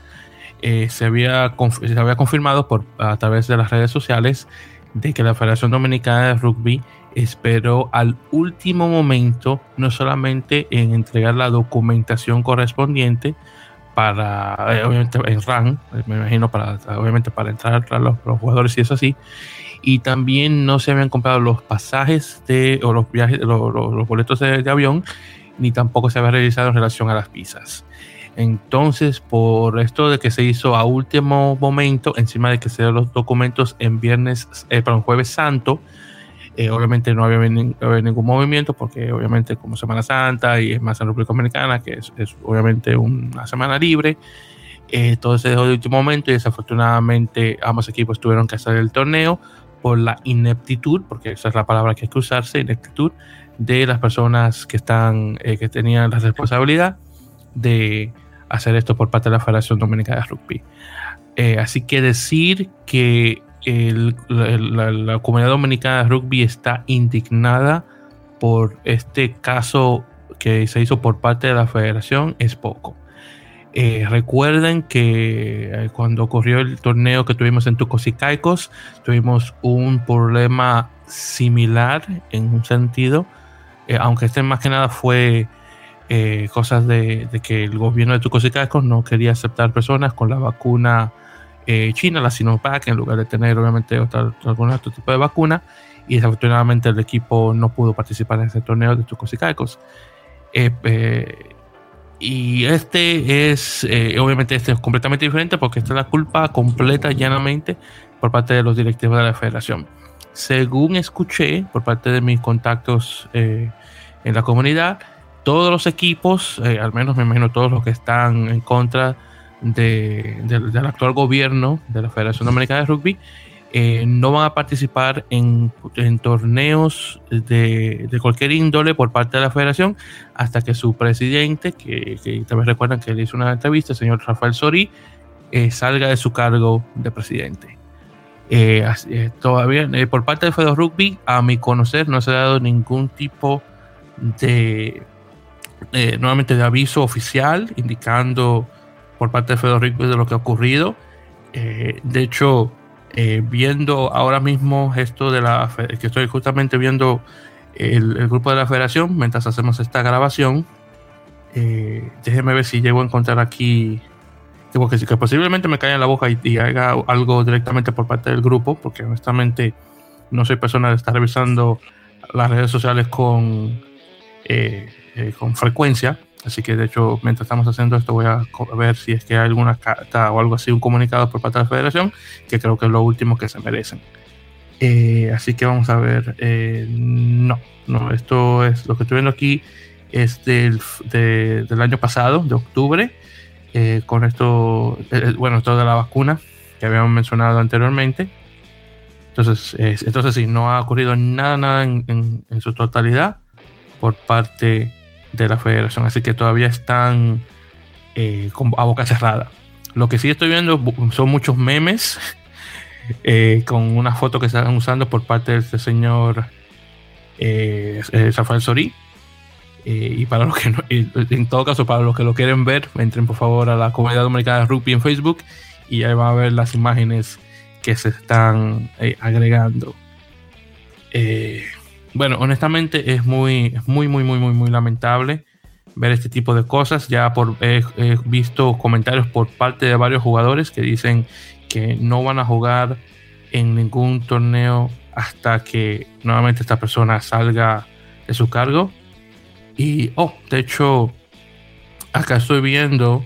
eh, se, había se había confirmado por, a través de las redes sociales de que la Federación Dominicana de Rugby esperó al último momento no solamente en entregar la documentación correspondiente para, eh, obviamente en RAN, me imagino, para, obviamente para entrar a los, los jugadores y eso así, y también no se habían comprado los pasajes de, o los, viajes, los, los, boletos de, avión, ni tampoco se había realizado en relación a las visas. Entonces, por esto de que se hizo a último momento, encima de que se dieron los documentos en viernes, eh, para un jueves santo, eh, obviamente no había, ningún movimiento porque obviamente como Semana Santa y es más en República Dominicana, que es, obviamente una semana libre, eh, todo se dejó de último momento y desafortunadamente ambos equipos tuvieron que hacer el torneo por la ineptitud, porque esa es la palabra que hay que usarse, ineptitud de las personas que están, eh, que tenían la responsabilidad de hacer esto por parte de la Federación Dominicana de Rugby. Eh, así que decir que la, comunidad dominicana de rugby está indignada por este caso que se hizo por parte de la federación es poco. Eh, recuerden que eh, cuando ocurrió el torneo que tuvimos en Tucos y Caicos, tuvimos un problema similar en un sentido, eh, aunque este más que nada fue cosas de, que el gobierno de Tucos y Caicos no quería aceptar personas con la vacuna china, la Sinovac, en lugar de tener obviamente otra, algún otro tipo de vacuna, y desafortunadamente el equipo no pudo participar en ese torneo de Tucos y Caicos. Y este es, eh, obviamente, este es completamente diferente porque esta es la culpa completa, llanamente, por parte de los directivos de la federación. Según escuché por parte de mis contactos eh, en la comunidad, todos los equipos, eh, al menos me imagino todos los que están en contra del actual gobierno de la Federación Dominicana de Rugby, eh, no van a participar en, torneos de, cualquier índole por parte de la federación hasta que su presidente, que, que también recuerdan que le hizo una entrevista, el señor Rafael Sori, eh, salga de su cargo de presidente. Eh, todavía por parte de Fedor Rugby, a mi conocer, no se ha dado ningún tipo de, nuevamente, de aviso oficial indicando por parte de Fedor Rugby de lo que ha ocurrido. de hecho, eh, viendo ahora mismo esto de la que estoy justamente viendo el, grupo de la federación mientras hacemos esta grabación eh, déjeme ver si llego a encontrar aquí porque que posiblemente me caiga en la boca y, haga algo directamente por parte del grupo porque honestamente no soy persona de estar revisando las redes sociales con eh, con frecuencia Así que de hecho, mientras estamos haciendo esto, voy a ver si es que hay alguna carta o algo así, un comunicado por parte de la federación, que creo que es lo último que se merecen. Eh, así que vamos a ver. Eh, no, no, esto es lo que estoy viendo aquí, es del, del año pasado, de octubre, eh, con esto, bueno, esto de la vacuna que habíamos mencionado anteriormente. Entonces, entonces sí, no ha ocurrido nada, nada en, en su totalidad por parte de la federación, así que todavía están eh, a boca cerrada. Lo que sí estoy viendo son muchos memes eh, con una foto que están usando por parte de este señor eh, Rafael Sorí. y para los que no, en todo caso, para los que lo quieren ver, entren por favor a la comunidad dominicana de rugby en Facebook y ahí van a ver las imágenes que se están agregando. Eh, bueno, honestamente es muy, muy, muy, muy, muy, muy lamentable ver este tipo de cosas. Ya por, he, visto comentarios por parte de varios jugadores que dicen que no van a jugar en ningún torneo hasta que nuevamente esta persona salga de su cargo. Y, oh, de hecho, acá estoy viendo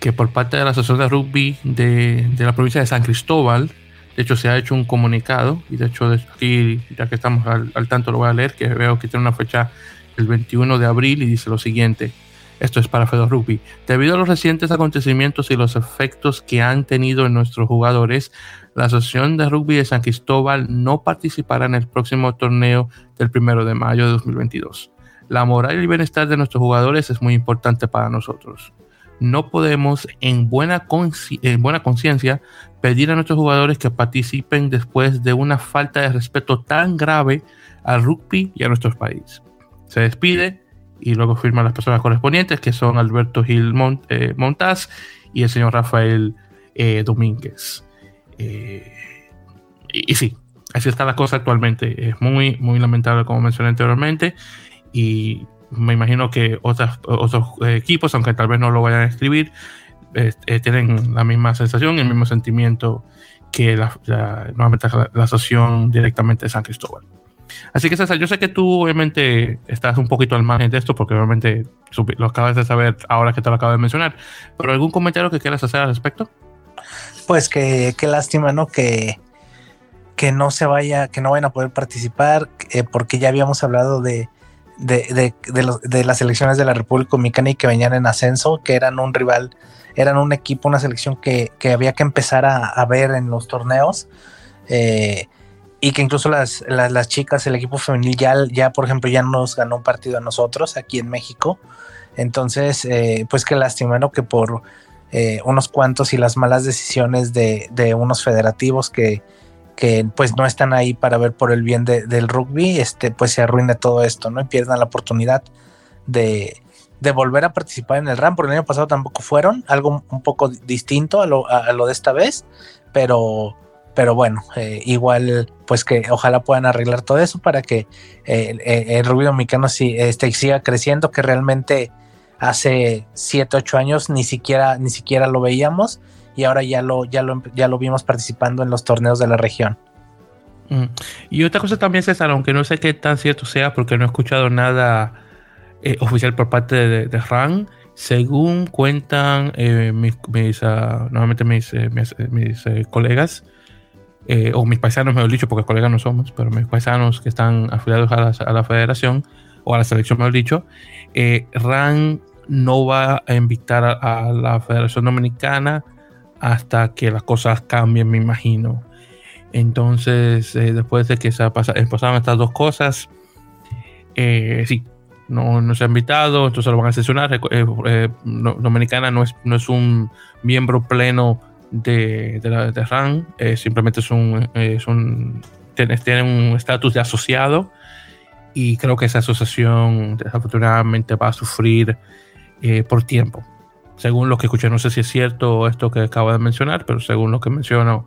que por parte de la Asociación de Rugby de, la provincia de San Cristóbal, de hecho se ha hecho un comunicado, y de hecho aquí, ya que estamos al, tanto, lo voy a leer, que veo que tiene una fecha el 21 de abril y dice lo siguiente. Esto es para Fedor Rugby. Debido a los recientes acontecimientos y los efectos que han tenido en nuestros jugadores, la Asociación de Rugby de San Cristóbal no participará en el próximo torneo del 1 de mayo de 2022. La moral y el bienestar de nuestros jugadores es muy importante para nosotros. No podemos en buena conciencia pedir a nuestros jugadores que participen después de una falta de respeto tan grave al rugby y a nuestro país se despide y luego firman las personas correspondientes, que son Alberto Gil eh, Montaz y el señor Rafael eh, Domínguez. Eh, y, sí, así está la cosa actualmente. Es muy, muy lamentable, como mencioné anteriormente, y me imagino que otras, otros equipos, aunque tal vez no lo vayan a escribir, tienen la misma sensación, el mismo sentimiento que la, nuevamente la asociación directamente de San Cristóbal. Así que César, yo sé que tú obviamente estás un poquito al margen de esto porque obviamente lo acabas de saber ahora que te lo acabo de mencionar, pero ¿algún comentario que quieras hacer al respecto? Pues que qué lástima, ¿no? Que, que no se vaya, que no vayan a poder participar, eh, porque ya habíamos hablado de, de, de, las elecciones de la República Dominicana y que venían en ascenso, que eran un rival, eran un equipo, una selección que, que había que empezar a, a ver en los torneos. Eh, y que incluso las, las, chicas, el equipo femenil ya, ya, por ejemplo, ya nos ganó un partido a nosotros aquí en México. Entonces, eh, pues qué lástima, ¿no? Que por eh, unos cuantos y las malas decisiones de, de unos federativos que, que, pues no están ahí para ver por el bien del rugby, este, pues se arruine todo esto, ¿no? Y pierdan la oportunidad de, de volver a participar en el RAM, porque el año pasado tampoco fueron, algo un poco distinto a lo, a lo de esta vez, pero pero bueno, eh, igual pues que ojalá puedan arreglar todo eso para que eh, eh, el ruido mexicano sí, este, siga creciendo, que realmente hace 7, 8 años ni siquiera, ni siquiera lo veíamos y ahora ya lo, ya lo, ya lo vimos participando en los torneos de la región. Mm. Y otra cosa también, César, aunque no sé qué tan cierto sea, porque no he escuchado nada oficial por parte de, de RAN, según cuentan mis, mis uh, mis, mis, mis colegas, eh, o mis paisanos, mejor dicho, porque colegas no somos, pero mis paisanos que están afiliados a la, federación o a la selección, mejor dicho, eh, RAN no va a invitar a, la Federación Dominicana hasta que las cosas cambien, me imagino. Entonces, eh, después de que se pasaron estas dos cosas, sí, no, no, se ha invitado, entonces lo van a sesionar. Dominicana no es, no es un miembro pleno de, de, de RAN, eh, simplemente es un, es un tienen un estatus de asociado y creo que esa asociación desafortunadamente va a sufrir eh, por tiempo. Según lo que escuché, no sé si es cierto esto que acabo de mencionar, pero según lo que menciono,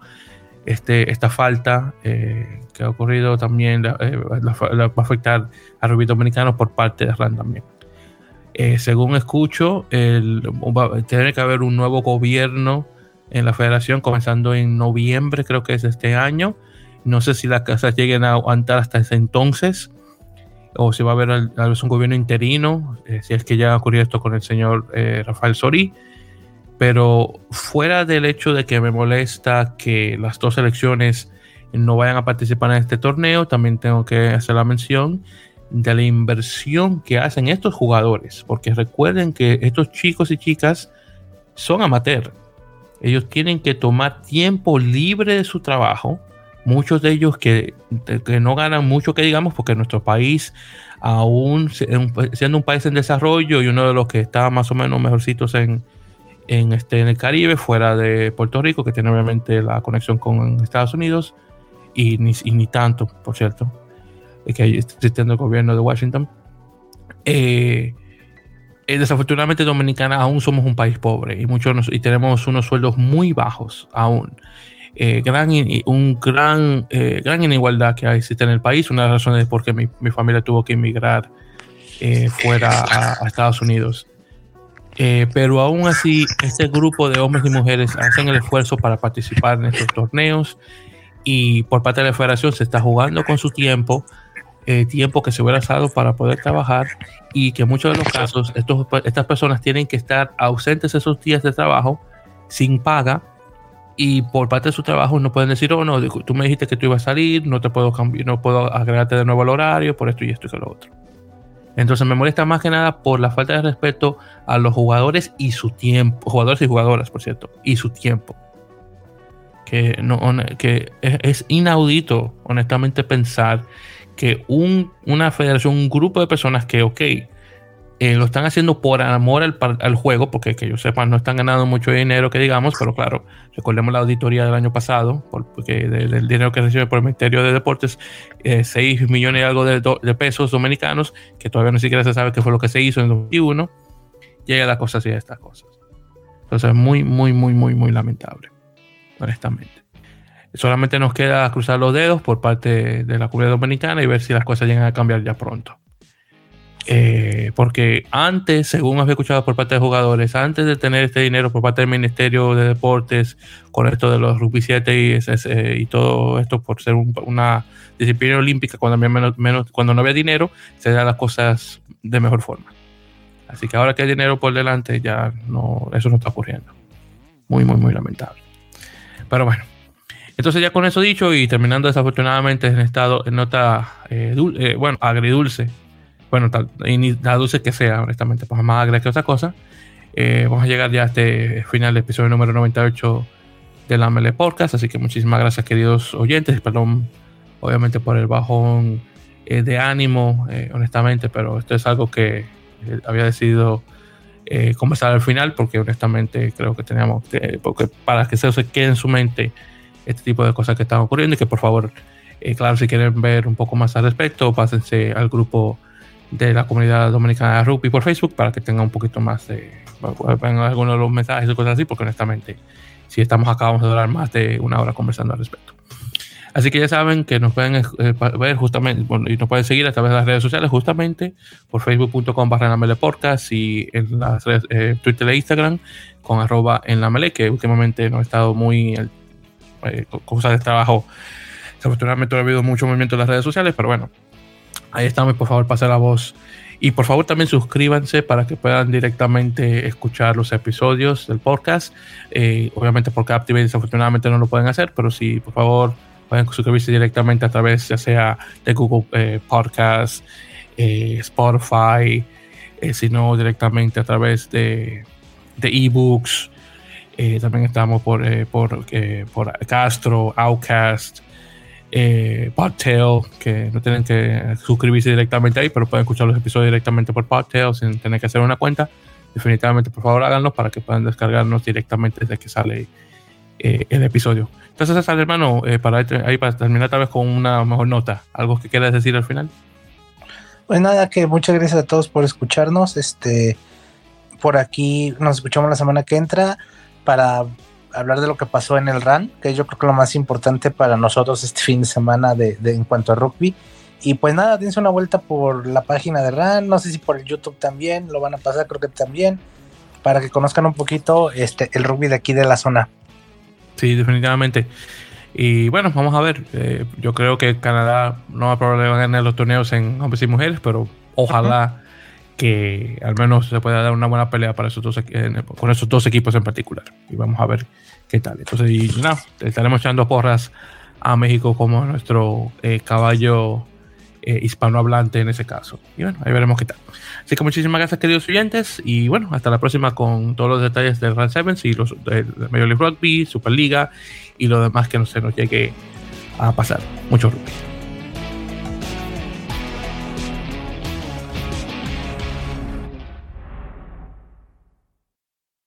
este, esta falta eh, que ha ocurrido también va a afectar al rugby dominicano por parte de RAN también. según escucho, el, tiene que haber un nuevo gobierno en la federación comenzando en noviembre, creo que es este año. No sé si las casas lleguen a aguantar hasta ese entonces o si va a haber tal vez un gobierno interino, eh, si es que ya ha ocurrido esto con el señor eh, Rafael Sorí. Pero fuera del hecho de que me molesta que las dos elecciones no vayan a participar en este torneo, también tengo que hacer la mención de la inversión que hacen estos jugadores, porque recuerden que estos chicos y chicas son amateurs ellos tienen que tomar tiempo libre de su trabajo. Muchos de ellos que, no ganan mucho, que digamos, porque nuestro país, aún siendo un país en desarrollo y uno de los que está más o menos mejorcitos en, en, este, en el Caribe, fuera de Puerto Rico, que tiene obviamente la conexión con Estados Unidos, y ni, ni tanto, por cierto, que hay existiendo el gobierno de Washington. Eh, eh, desafortunadamente Dominicana aún somos un país pobre y, muchos y tenemos unos sueldos muy bajos aún. Eh, gran, un gran, eh, gran inigualdad que existe en el país. Una de las razones por qué mi, mi familia tuvo que emigrar fuera a, Estados Unidos. Eh, pero aún así, este grupo de hombres y mujeres hacen el esfuerzo para participar en estos torneos y por parte de la federación se está jugando con su tiempo, tiempo que se hubiera usado para poder trabajar y que en muchos de los casos estos, estas personas tienen que estar ausentes esos días de trabajo sin paga y por parte de su trabajo no pueden decir, oh, no, tú me dijiste que tú ibas a salir, no te puedo cambiar, no puedo agregarte de nuevo al horario, por esto y esto y lo otro. Entonces me molesta más que nada por la falta de respeto a los jugadores y su tiempo, jugadores y jugadoras, por cierto, y su tiempo. Que, no, que es, inaudito, honestamente, pensar que un, una federación, un grupo de personas que, ok, eh, lo están haciendo por amor al, juego, porque que yo sepa, no están ganando mucho dinero, que digamos, pero claro, recordemos la auditoría del año pasado, porque del dinero que recibe por el Ministerio de Deportes, 6 eh, millones y algo de, pesos dominicanos, que todavía no siquiera se sabe qué fue lo que se hizo en 2021, llega la cosa así de estas cosas. Entonces, muy, muy, muy, muy, muy lamentable, honestamente. Solamente nos queda cruzar los dedos por parte de la comunidad dominicana y ver si las cosas llegan a cambiar ya pronto. Eh, porque antes, según había escuchado por parte de jugadores, antes de tener este dinero por parte del Ministerio de Deportes, con esto de los rugby 7 y, y todo esto por ser una disciplina olímpica, cuando, había menos, menos, cuando no había dinero, se dan las cosas de mejor forma. Así que ahora que hay dinero por delante, ya no, eso no está ocurriendo. Muy, muy, muy lamentable. Pero bueno, entonces ya con eso dicho y terminando desafortunadamente en estado, en nota, eh, eh, bueno, agridulce bueno, tal, y ni la dulce que sea, honestamente, pues más agria que otra cosa. Eh, vamos a llegar ya a este final del episodio número 98 de la Mele Podcast, así que muchísimas gracias queridos oyentes, perdón obviamente por el bajón eh, de ánimo, eh, honestamente, pero esto es algo que había decidido conversar al final porque honestamente creo que teníamos que, porque para que se quede en su mente este tipo de cosas que están ocurriendo y que por favor, claro, si quieren ver un poco más al respecto, pásense al grupo de la comunidad dominicana de rugby por Facebook para que tenga un poquito más de. Vengan algunos de los mensajes y cosas así, porque honestamente, si estamos acá, vamos a durar más de una hora conversando al respecto. Así que ya saben que nos pueden eh, ver justamente, bueno, y nos pueden seguir a través de las redes sociales, justamente por facebook.com barra podcast y en las redes, eh, Twitter e Instagram con arroba en la mele, que últimamente no he estado muy eh, con cosas de trabajo. Desafortunadamente no ha habido mucho movimiento en las redes sociales, pero bueno, Ahí estamos, por favor, pase la voz. Y por favor también suscríbanse para que puedan directamente escuchar los episodios del podcast. Eh, obviamente por Captivate desafortunadamente no lo pueden hacer, pero si por favor pueden suscribirse directamente a través ya sea de Google eh, Podcast, eh, Spotify, si no directamente a través de, de ebooks. también estamos por, por, por Castro, Outcast, eh, Podtail, que no tienen que suscribirse directamente ahí, pero pueden escuchar los episodios directamente por Podtail sin tener que hacer una cuenta. Definitivamente, por favor, háganlo para que puedan descargarnos directamente desde que sale eh, el episodio. Entonces, sale, hermano, eh, para, ahí, para terminar tal vez con una mejor nota, ¿algo que quieras decir al final? Pues nada, que muchas gracias a todos por escucharnos. Este, por aquí nos escuchamos la semana que entra para hablar de lo que pasó en el RAN, que yo creo que lo más importante para nosotros este fin de semana de, en cuanto a rugby. Y pues nada, dense una vuelta por la página de RAN, no sé si por el YouTube también, lo van a pasar, creo que también, para que conozcan un poquito este, el rugby de aquí de la zona. Sí, definitivamente. Y bueno, vamos a ver. Eh, yo creo que Canadá no va a problema ganar los torneos en hombres y mujeres, pero ojalá que al menos se pueda dar una buena pelea para esos dos, con esos dos equipos en particular. Y vamos a ver qué tal. Entonces, y nada, estaremos echando porras a México como nuestro eh, caballo eh, hispanohablante en ese caso. Y bueno, ahí veremos qué tal. Así que muchísimas gracias, queridos oyentes. Y bueno, hasta la próxima con todos los detalles del Run Sevens y los de Major League Rugby, Superliga y lo demás que no se nos llegue a pasar. Mucho.